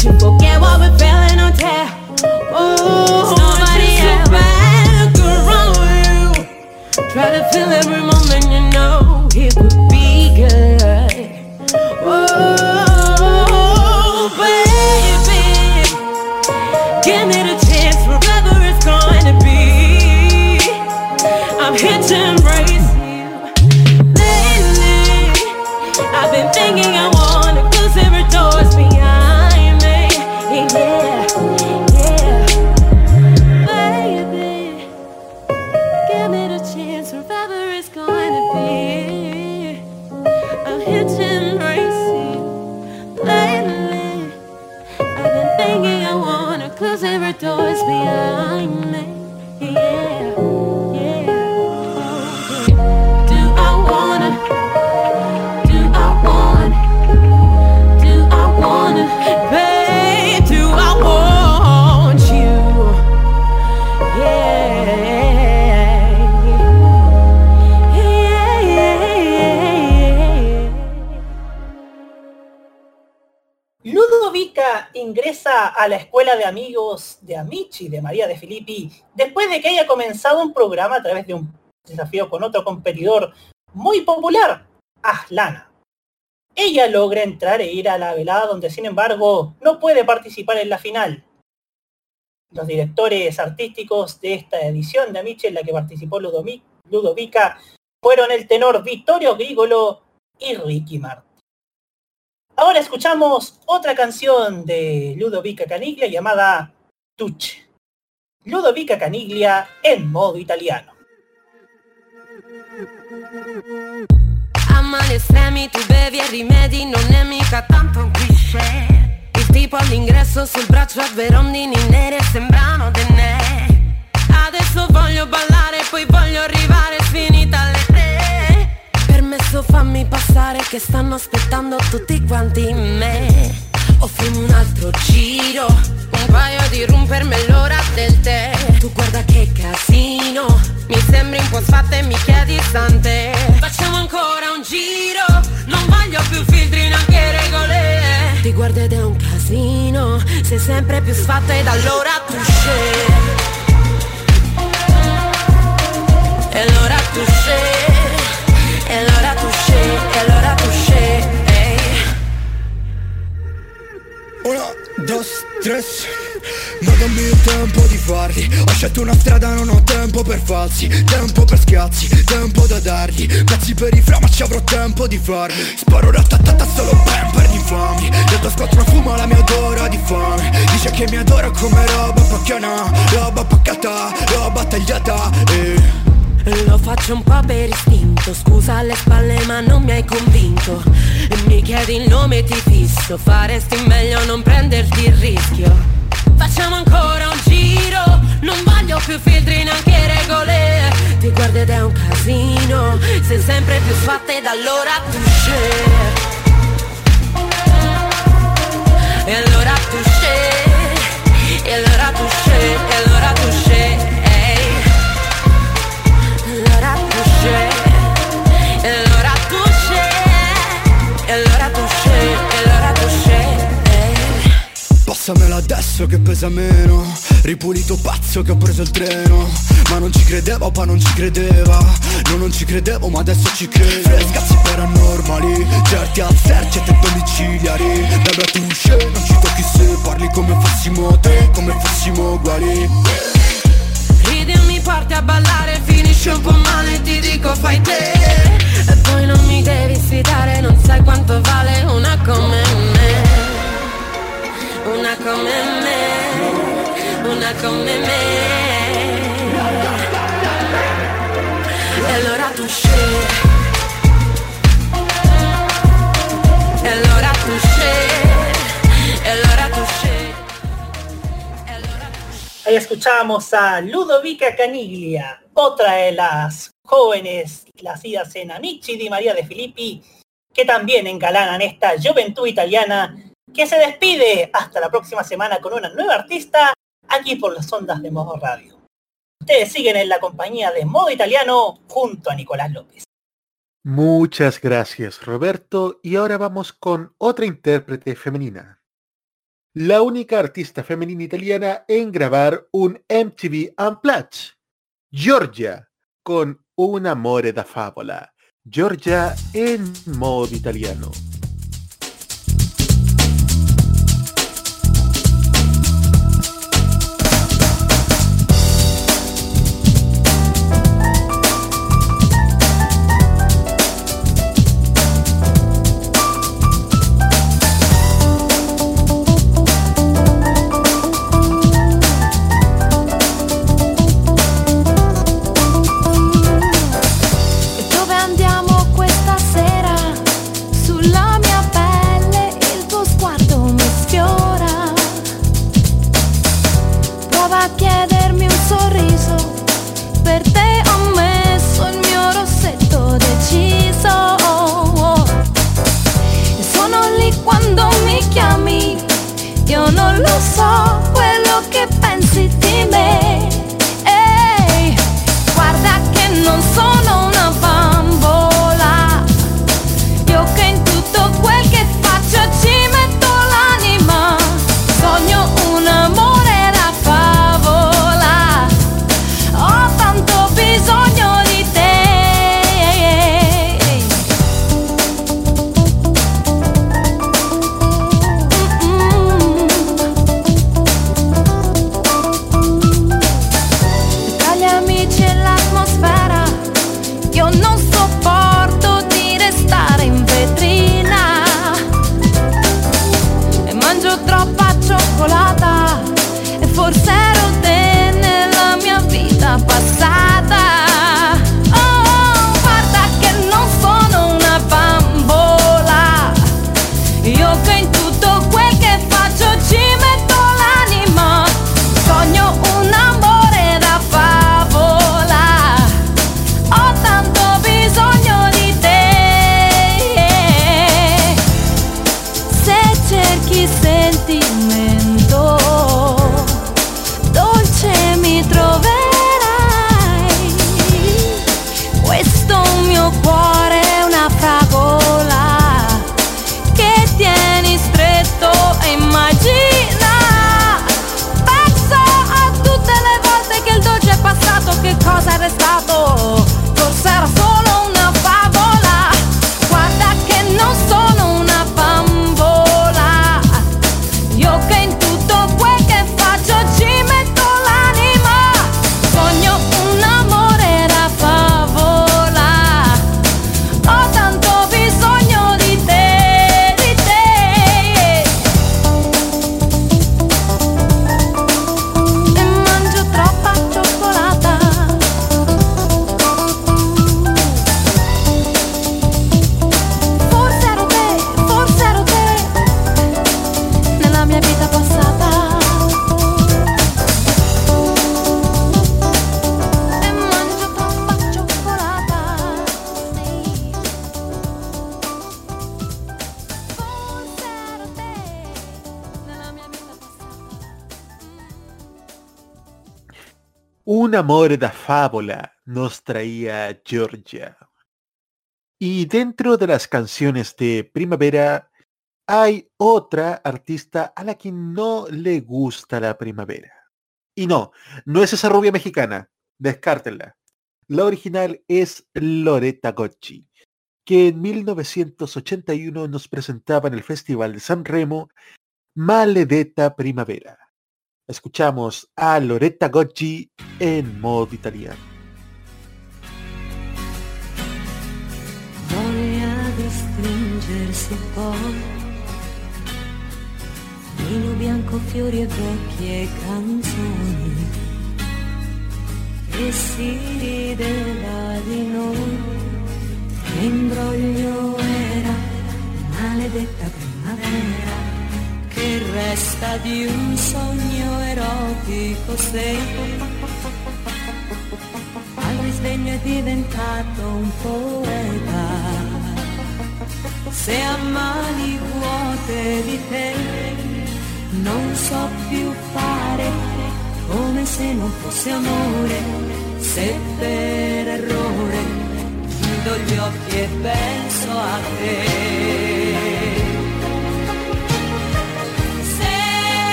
Speaker 17: to forget what we're feeling on tap. Oh, Try to feel every moment you know it could be good. Oh, baby, give me the chance wherever it's going to be. I'm here to
Speaker 3: amigos de Amici, de María de Filippi, después de que haya comenzado un programa a través de un desafío con otro competidor muy popular, Aslana. Ella logra entrar e ir a la velada donde sin embargo no puede participar en la final. Los directores artísticos de esta edición de Amici en la que participó Ludovica fueron el tenor Vittorio Grigolo y Ricky Martin. Ahora escuchamos otra canción de Ludovica Caniglia llamada Tucci. Ludovica Caniglia en modo italiano.
Speaker 17: Adesso voglio ballare poi voglio arrivare tre Permesso fammi passare che stanno aspettando tutti quanti me. Offrimi un altro giro Un paio di rum per me l'ora del tè. Tu guarda che casino Mi sembri un po' sfatta e mi chiedi stante Facciamo ancora un giro Non voglio più filtri neanche regole. Ti guardo ed è un casino Sei sempre più sfatta ed allora tu scegli. E allora tu scegli E allora tu scegli.
Speaker 18: Uno, dos, tres. Ma dammi il tempo di farli. Ho scelto una strada, non ho tempo per falsi. Tempo per schiazzi, tempo da dargli. Pezzi per i fra, ma ci avrò tempo di farli. Sparo ratatata solo ben per gli infami Detto squattro fumo la mia odora di fame. Dice che mi adora come roba pacchiana. Roba paccata, roba tagliata eh.
Speaker 17: Lo faccio un po' per istinto Scusa alle spalle ma non mi hai convinto. E mi chiedi il nome e ti fisso. Faresti meglio non prenderti il rischio. Facciamo ancora un giro. Non voglio più filtri neanche regole. Ti guardo ed è un casino. Sei sempre più fatta ed allora tu scegli E allora tu scegli E allora tu scegli E allora tu scegli
Speaker 18: Passamela adesso che pesa meno. Ripulito pazzo che ho preso il treno. Ma non ci credevo, pa non ci credeva. No, non ci credevo, ma adesso ci credo. Frescazzi paranormali. Certi al search e te domiciliari. Bebe tu non ci tocchi se Parli come fossimo te, come fossimo uguali.
Speaker 17: Ridi e mi porti a ballare, finisce un po' male, ti dico fai te. E poi non mi devi sfidare, non sai quanto vale una come me. Una come me, una come me. E allora tu scegli.
Speaker 3: Ahí escuchamos a Ludovica Caniglia, otra de las jóvenes nacidas en Amici di María de Filippi, que también engalanan esta juventud italiana, que se despide hasta la próxima semana con una nueva artista aquí por las ondas de Modo Radio. Ustedes siguen en la compañía de Modo Italiano junto a Nicolás López.
Speaker 2: Muchas gracias, Roberto. Y ahora vamos con otra intérprete femenina.
Speaker 16: la única artista femenina italiana en grabar un MTV Unplugged. Giorgia, con Un amore da favola. Giorgia en modo italiano. Amor da fábula nos traía Georgia. Y dentro de las canciones de primavera hay otra artista a la que no le gusta la primavera. Y no, no es esa rubia mexicana, descártenla. La original es Loretta Gocci, que en 1981 nos presentaba en el Festival de San Remo Maledetta Primavera. Escuchamos a Loretta Gocci en modo italiano.
Speaker 17: voglia di stringersi poi vino bianco, fiori e vecchie canzoni. E si rideva di noi. Che imbroglio era maledetta primavera che resta di un sogno erotico se al risveglio è diventato un poeta. Se a mani vuote di te non so più fare come se non fosse amore se per errore chiudo gli occhi e penso a te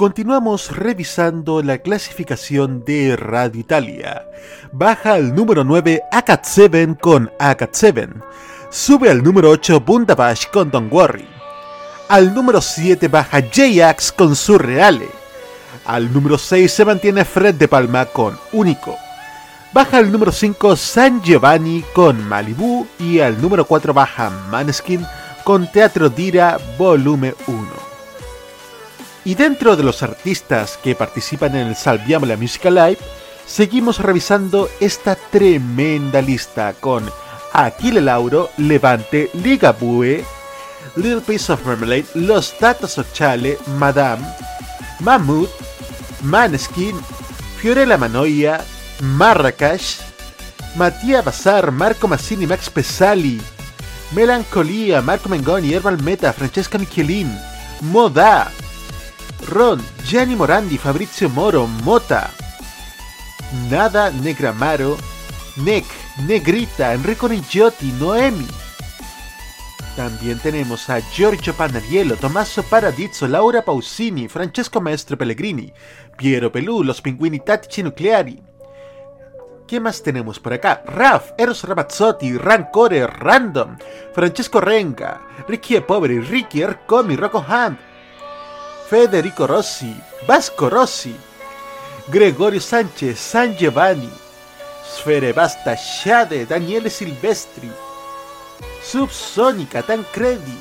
Speaker 2: Continuamos revisando la clasificación de Radio Italia. Baja al número 9 Akat 7 con Akat 7. Sube al número 8 Bundabash con Don't Worry. Al número 7 baja J-Ax con Surreale. Al número 6 se mantiene Fred de Palma con Único. Baja al número 5 San Giovanni con Malibu y al número 4 baja Maneskin con Teatro Dira Volumen 1. Y dentro de los artistas que participan en el Salviamo la Musica Live, seguimos revisando esta tremenda lista con Aquile Lauro, Levante, Ligabue, Little Piece of Marmalade, Los Tata Sociale, Madame, Mahmood, Maneskin, Fiorella Manoia, Marrakech, Mattia Bazar, Marco Massini, Max Pesali, Melancolía, Marco Mengoni, Herbal Meta, Francesca Michelin, Moda, Ron, Gianni Morandi, Fabrizio Moro, Mota, Nada Negramaro, Nick, Negrita, Enrico Niggiotti, Noemi. También tenemos a Giorgio Panariello, Tommaso Paradizzo, Laura Pausini, Francesco Maestro Pellegrini, Piero Pelù, Los Pinguini Tattici Nucleari. ¿Qué más tenemos por acá? Raf, Eros Ramazzotti, Rancore, Random, Francesco Renga, Ricky e Poveri, Ricky Ercomi, Rocco Hunt, Federico Rossi, Vasco Rossi, Gregorio Sánchez, San Giovanni, Sfere Basta, Shade, Daniele Silvestri, Subsonica, Tancredi,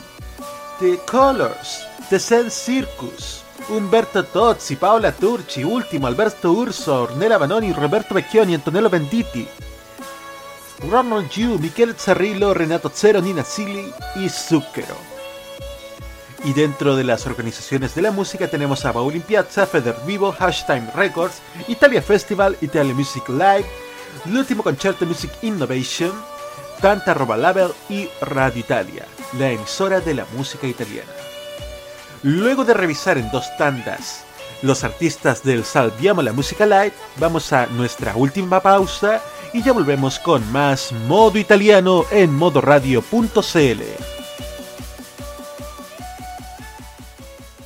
Speaker 2: The Colors, The Zen Circus, Umberto Tozzi, Paola Turci, Ultimo, Alberto Urso, Ornella Vanoni, Roberto Vecchioni, Antonello Venditti, Ronald Yu, Michele Zarrillo, Renato Zero, Nina Silly y Zucchero. Y dentro de las organizaciones de la música tenemos a Baul in Piazza, Feder Vivo, Hashtime Records, Italia Festival, Italia Music Live, L'Ultimo Concerto Music Innovation, Tanta Roba Label y Radio Italia, la emisora de la música italiana. Luego de revisar en dos tandas los artistas del Salviamo la Música Live, vamos a nuestra última pausa y ya volvemos con más modo italiano en modoradio.cl.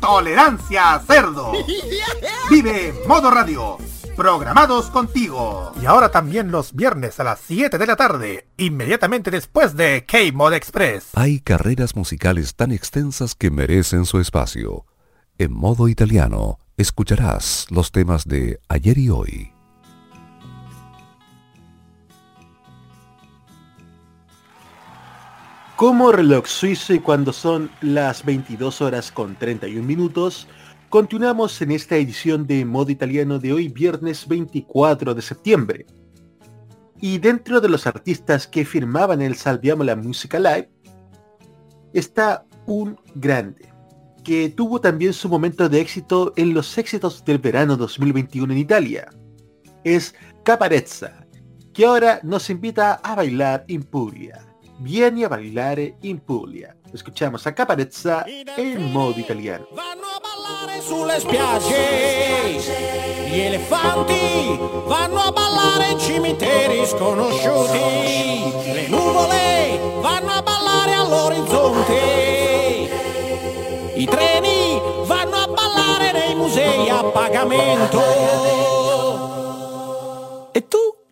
Speaker 9: Tolerancia Cerdo. Vive Modo Radio. Programados contigo. Y ahora también los viernes a las 7 de la tarde, inmediatamente después de K-Mod Express.
Speaker 1: Hay carreras musicales tan extensas que merecen su espacio. En modo italiano, escucharás los temas de ayer y hoy.
Speaker 2: Como reloj suizo y cuando son las 22 horas con 31 minutos, continuamos en esta edición de modo italiano de hoy viernes 24 de septiembre. Y dentro de los artistas que firmaban el Salviamo la Musica Live, está un grande, que tuvo también su momento de éxito en los éxitos del verano 2021 en Italia. Es Caparezza, que ahora nos invita a bailar in Puglia. Vieni a bailare in Puglia. Escuchamos a Caparezza en modo italiano.
Speaker 19: sulle spiagge gli elefanti vanno a ballare in cimiteri sconosciuti le nuvole vanno a ballare all'orizzonte i treni vanno a ballare nei musei a pagamento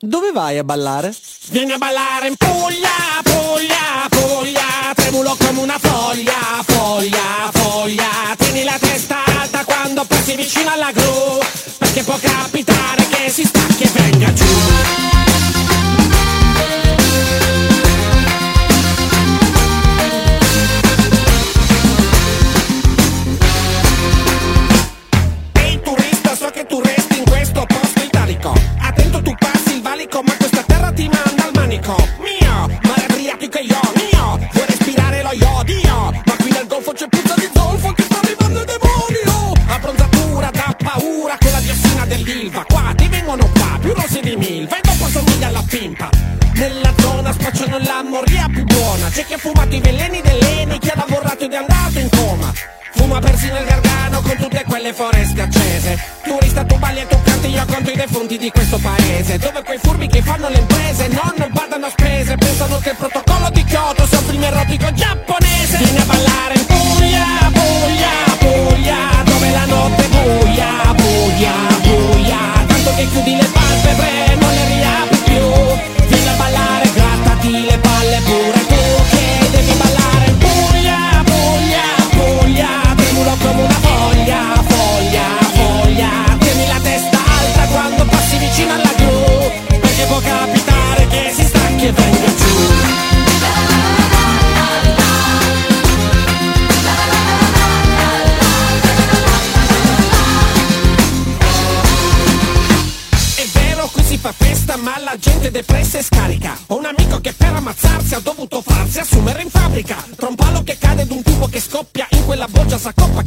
Speaker 20: dove vai a ballare?
Speaker 19: vieni a ballare in Puglia Puglia Puglia tremulo come una foglia foglia foglia tieni la testa alta quando passi vicino alla gru perché può capitare che si stacchi e venga giù chi ha fumato i veleni dell'Eni Chi ha lavorato ed è andato in coma. Fuma persino il gargano con tutte quelle foreste accese. Turista tu balli e tu canti io conto i defunti di questo paese Dove quei furbi che fanno le imprese non,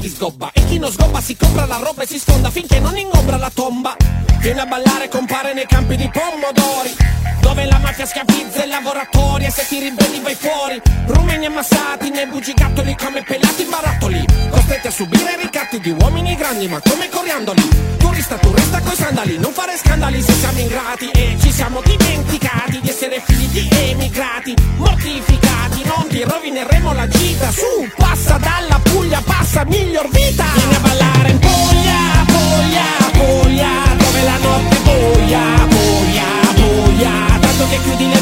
Speaker 19: chi sgobba. E chi non sgobba si compra la roba e si sfonda finché non ingombra la tomba. Viene a ballare, compare nei campi di pomodori. Dove la mafia schiavizza i lavoratori e se ti ribelli vai fuori. Rumeni ammassati nei bugigattoli come pelati barattoli. Costretti a subire ricatti di uomini grandi ma come coriandoli. Turista, tu resta coi sandali, non fare scandali se siamo ingrati e ci siamo dimenticati di essere figli di emigrati, mortificati, ti rovineremo la gita. Su, passa dalla Puglia, passa miglior vita. Vieni a ballare in Puglia, Puglia, Puglia, dove la notte è buia, buia, buia. Tanto che chiudi le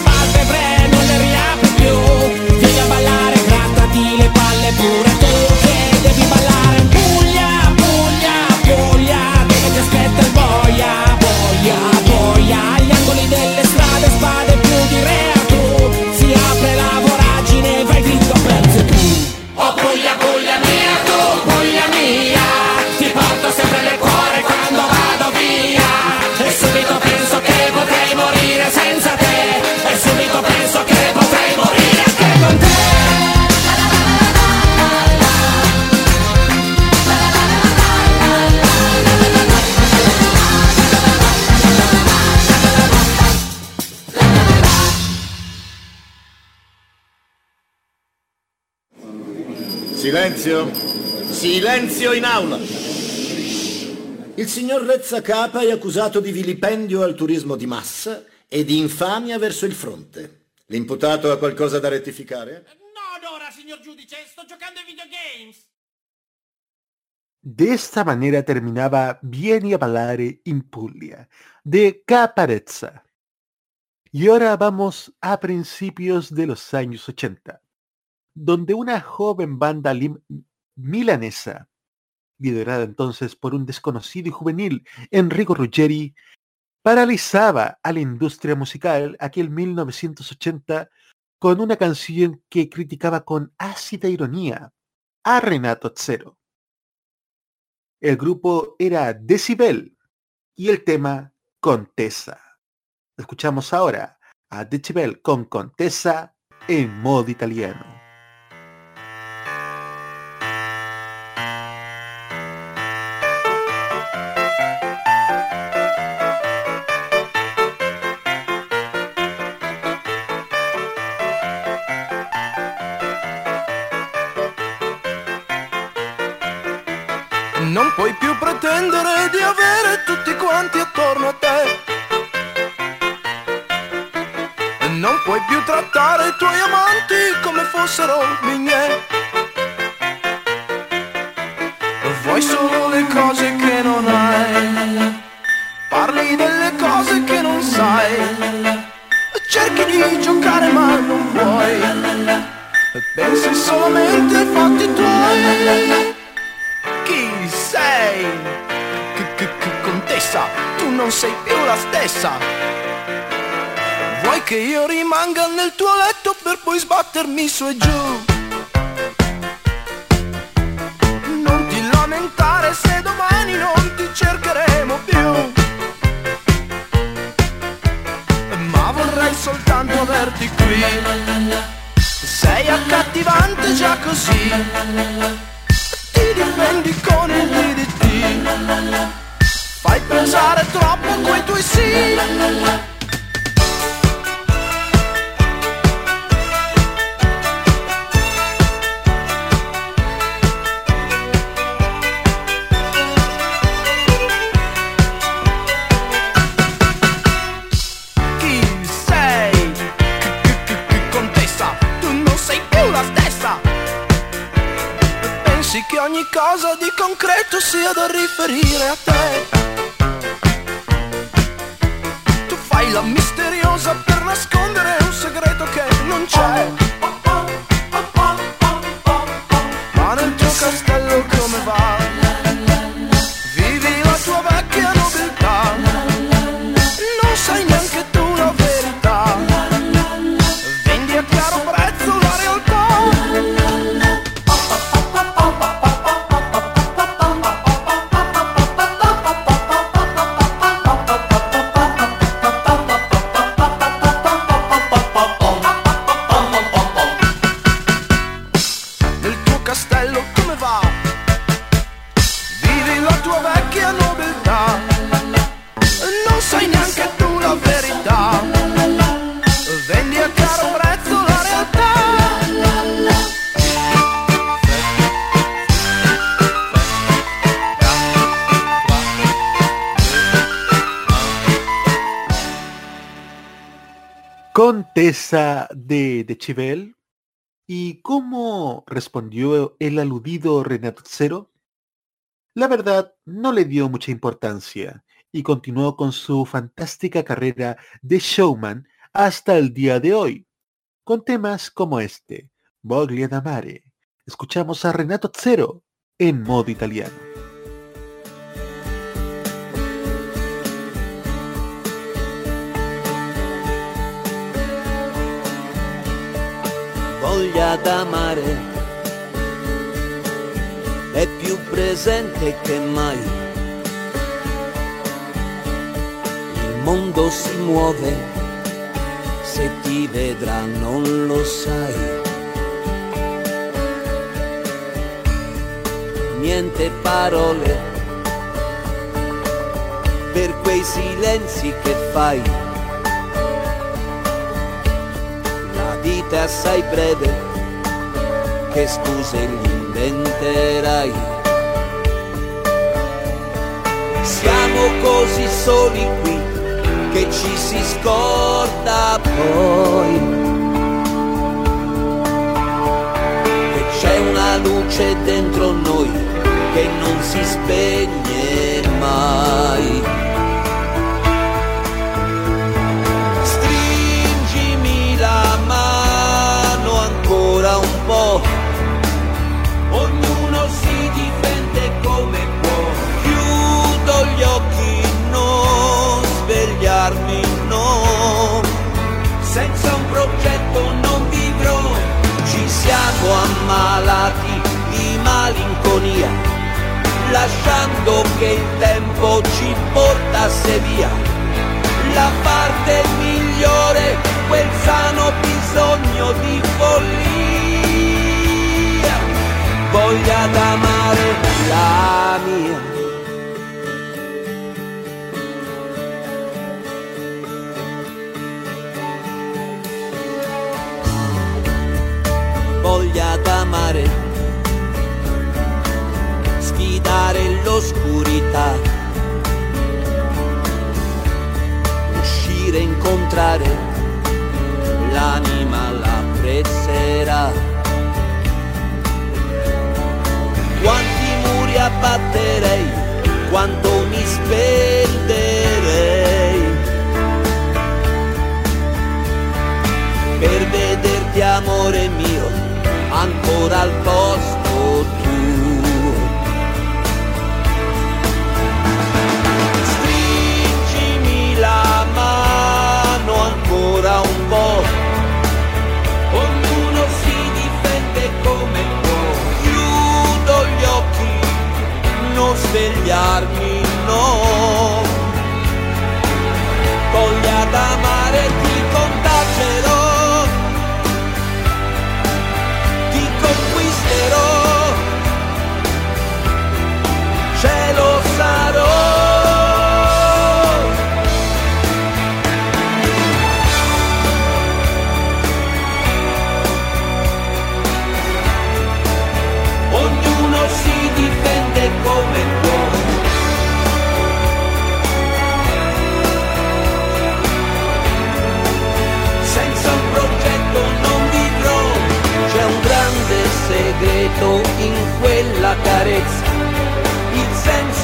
Speaker 21: Silenzio in aula. Il signor Rezzacapa è accusato di vilipendio al turismo di massa e di infamia verso il fronte. L'imputato ha qualcosa da rettificare?
Speaker 22: No, ora, signor giudice, sto giocando ai videogames.
Speaker 2: De esta manera terminaba Vieni a ballare in Puglia, de Caparezza. Y ahora vamos a principios de los años 80, donde una joven banda lim- milanesa, liderada entonces por un desconocido y juvenil Enrico Ruggeri, paralizaba a la industria musical aquel 1980 con una canción que criticaba con ácida ironía a Renato Zero. El grupo era Decibel y el tema Contessa. Escuchamos ahora a Decibel con Contessa en modo italiano.
Speaker 23: Pretendere di avere tutti quanti attorno a te. E Non puoi più trattare i tuoi amanti come fossero miei. Vuoi solo le cose che non hai. Parli delle cose che non sai. Cerchi di giocare ma non vuoi. Pensi solamente ai fatti tuoi. Chi sei? Non sei più la stessa. Vuoi che io rimanga nel tuo letto per poi sbattermi su e giù? Non ti lamentare se domani non ti cercheremo più. Ma vorrei soltanto averti qui. Sei accattivante già così ti difendi con il DDT Fai pensare troppo quei tuoi sì. Chi sei? Contessa, tu non sei più la stessa. Pensi che ogni cosa di concreto sia da riferire a te misteriosa per nascondere un segreto che non c'è
Speaker 2: Contessa de Decibel. ¿Y cómo respondió el aludido Renato Zero? La verdad, no le dio mucha importancia y continuó con su fantástica carrera de showman hasta el día de hoy, con temas como este, Voglia da Mare. Escuchamos a Renato Zero en modo italiano.
Speaker 24: Voglia d'amare è più presente che mai. Il mondo si muove, se ti vedrà non lo sai. Niente parole per quei silenzi che fai. È assai breve che scuse gli inventerai. Siamo così soli qui che ci si scorda poi. Che c'è una luce dentro noi che non si spegne mai. Ancora un po'. Ognuno si difende come può. Chiudo gli occhi, non svegliarmi, no. Senza un progetto non vivrò. Ci siamo ammalati di malinconia, lasciando che il tempo ci portasse via. La parte migliore, quel sano bisogno di follia, voglia d'amare la mia. Voglia d'amare, sfidare l'oscurità, uscire, incontrare, l'anima l'apprezzerà. Quanti muri abbatterei, quanto mi spenderei. Per vederti amore mio ancora al posto darmi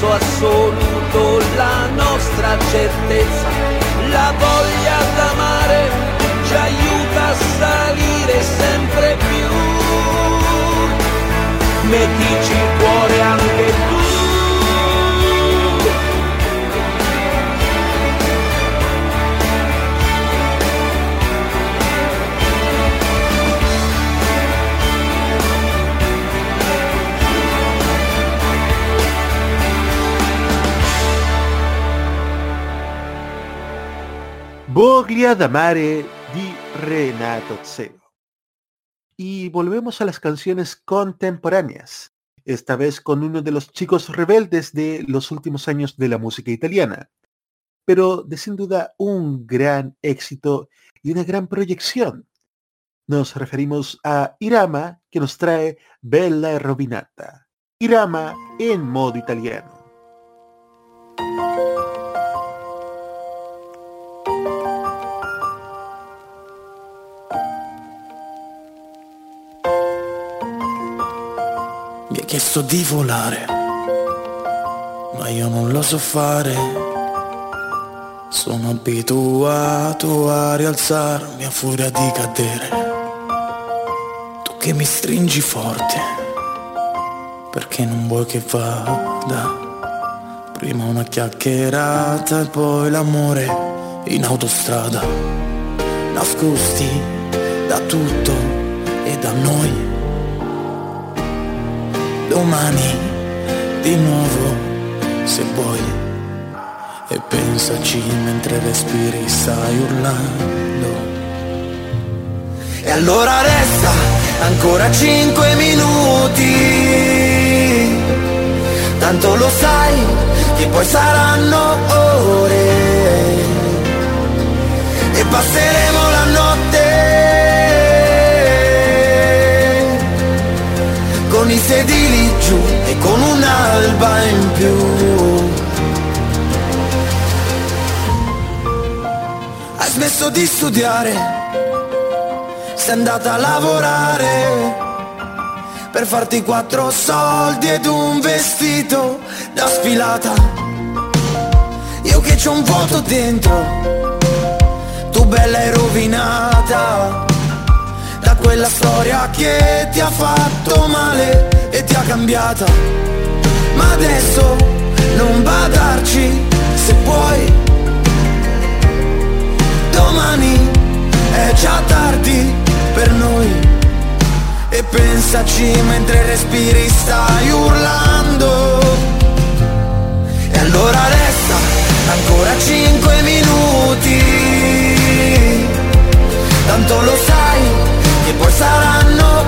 Speaker 24: senso assoluto, la nostra certezza, la voglia d'amare ci aiuta a salire sempre più. Mettici il cuore anche
Speaker 2: Voglia d'amare di Renato Zero. Y volvemos a las canciones contemporáneas, esta vez con uno de los chicos rebeldes de los últimos años de la música italiana, pero de sin duda un gran éxito y una gran proyección. Nos referimos a Irama, que nos trae Bella Robinata. Irama en modo italiano.
Speaker 25: Chiesto di volare, ma io non lo so fare. Sono abituato a rialzarmi a furia di cadere. Tu che mi stringi forte, perché non vuoi che vada. Prima una chiacchierata e poi l'amore in autostrada. Nascosti da tutto e da noi domani di nuovo se vuoi. E pensaci mentre respiri stai urlando.
Speaker 26: E allora resta ancora cinque minuti. Tanto lo sai che poi saranno ore. E passeremo la notte con un'alba in più. Hai smesso di studiare, sei andata a lavorare per farti quattro soldi ed un vestito da sfilata. Io che c'ho un vuoto dentro, tu bella e rovinata da quella storia che ti ha fatto male ti ha cambiata. Ma adesso non badarci se puoi. Domani è già tardi per noi. E pensaci mentre respiri stai urlando. E allora resta ancora cinque minuti. Tanto lo sai che poi saranno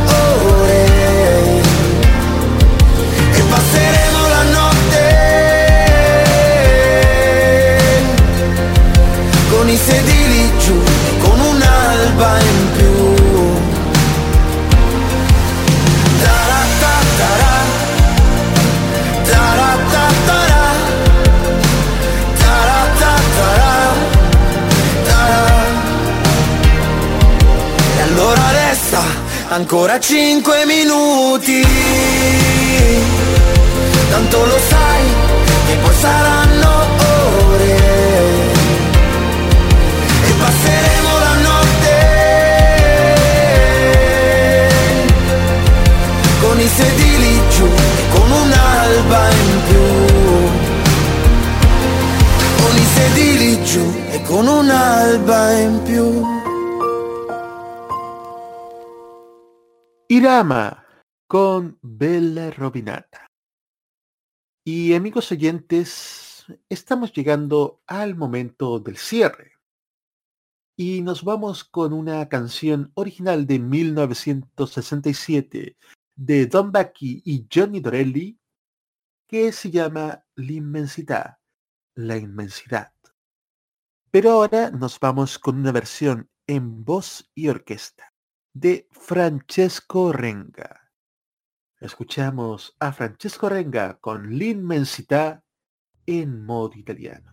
Speaker 26: ancora cinque minuti. Tanto lo sai che poi saranno ore. E passeremo la notte con i sedili giù, con un'alba in più. Con i sedili giù e con un'alba in più.
Speaker 6: Irama con Bella Robinata. Y amigos oyentes, estamos llegando al momento del cierre. Y nos vamos con una canción original de 1967 de Don Bucky y Johnny Dorelli que se llama L'Inmensidad, la inmensidad. Pero ahora nos vamos con una versión en voz y orquesta de Francesco Renga. Escuchamos a Francesco Renga con L'Inmensità en modo italiano.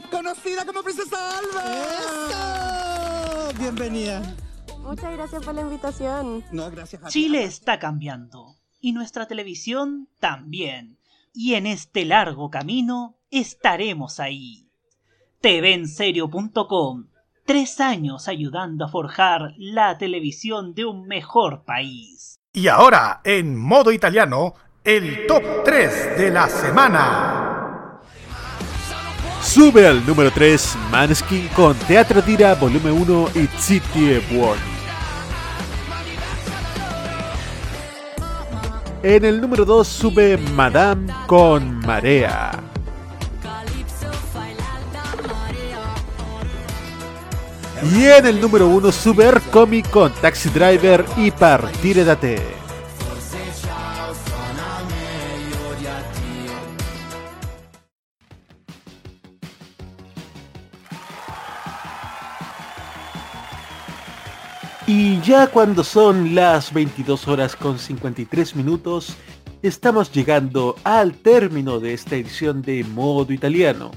Speaker 27: conocida como Princesa Alba. Bienvenida.
Speaker 28: Muchas gracias por la invitación.
Speaker 27: No, gracias a.
Speaker 3: Chile está cambiando y nuestra televisión también. Y en este largo camino estaremos ahí. TVenserio.com Tres años ayudando a forjar la televisión de un mejor país.
Speaker 9: Y ahora, en modo italiano, el top 3 de la semana.
Speaker 2: Sube al número 3 Maneskin con Teatro Tira Volumen 1 y City World. En el número 2 sube Madame con Marea. Y en el número 1 sube Ercomi con Taxi Driver y Partire da Y ya cuando son las 22 horas con 53 minutos, estamos llegando al término de esta edición de modo italiano.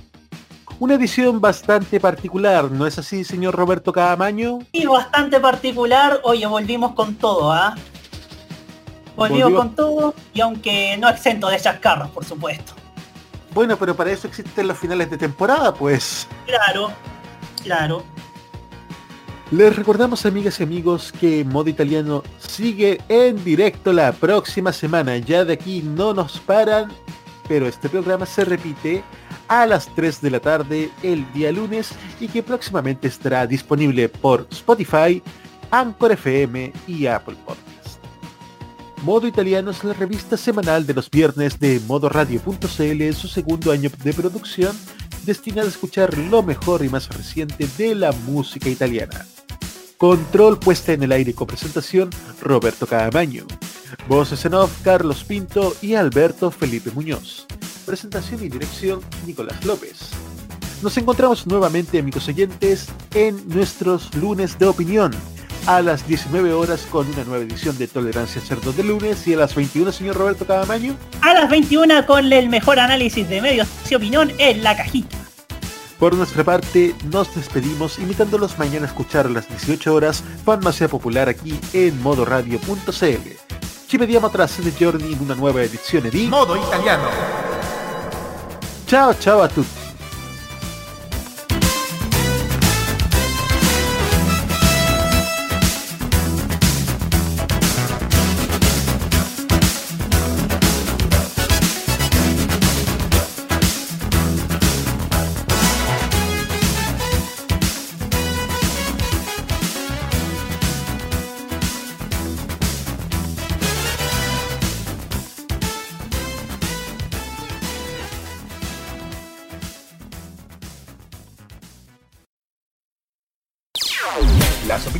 Speaker 2: Una edición bastante particular, ¿no es así, señor Roberto Cadamaño?
Speaker 3: Y bastante particular, oye, volvimos con todo, ¿ah? Volvimos con todo y aunque no exento de chascarros, por supuesto.
Speaker 2: Bueno, pero para eso existen los finales de temporada, pues.
Speaker 3: Claro, claro.
Speaker 2: Les recordamos, amigas y amigos, que Modo Italiano sigue en directo la próxima semana. Ya de aquí no nos paran, pero este programa se repite a las 3 de la tarde el día lunes y que próximamente estará disponible por Spotify, Anchor FM y Apple Podcast. Modo Italiano es la revista semanal de los viernes de modoradio.cl en su segundo año de producción, destinada a escuchar lo mejor y más reciente de la música italiana. Control puesta en el aire con presentación Roberto Cadamaño. Voces en off Carlos Pinto y Alberto Felipe Muñoz. Presentación y dirección Nicolás López. Nos encontramos nuevamente, amigos oyentes, en nuestros lunes de opinión. A las 19 horas con una nueva edición de Tolerancia Cerdo de lunes y a las 21, señor Roberto Cadamaño.
Speaker 3: A las 21 con el mejor análisis de medios y opinión en la cajita.
Speaker 2: Por nuestra parte, nos despedimos invitándolos mañana a escuchar a las 18 horas Farmacia Popular aquí en modoradio.cl. Ci vediamo tra sette giorni in una nuova edizione di
Speaker 9: Modo italiano.
Speaker 2: Ciao ciao a tutti!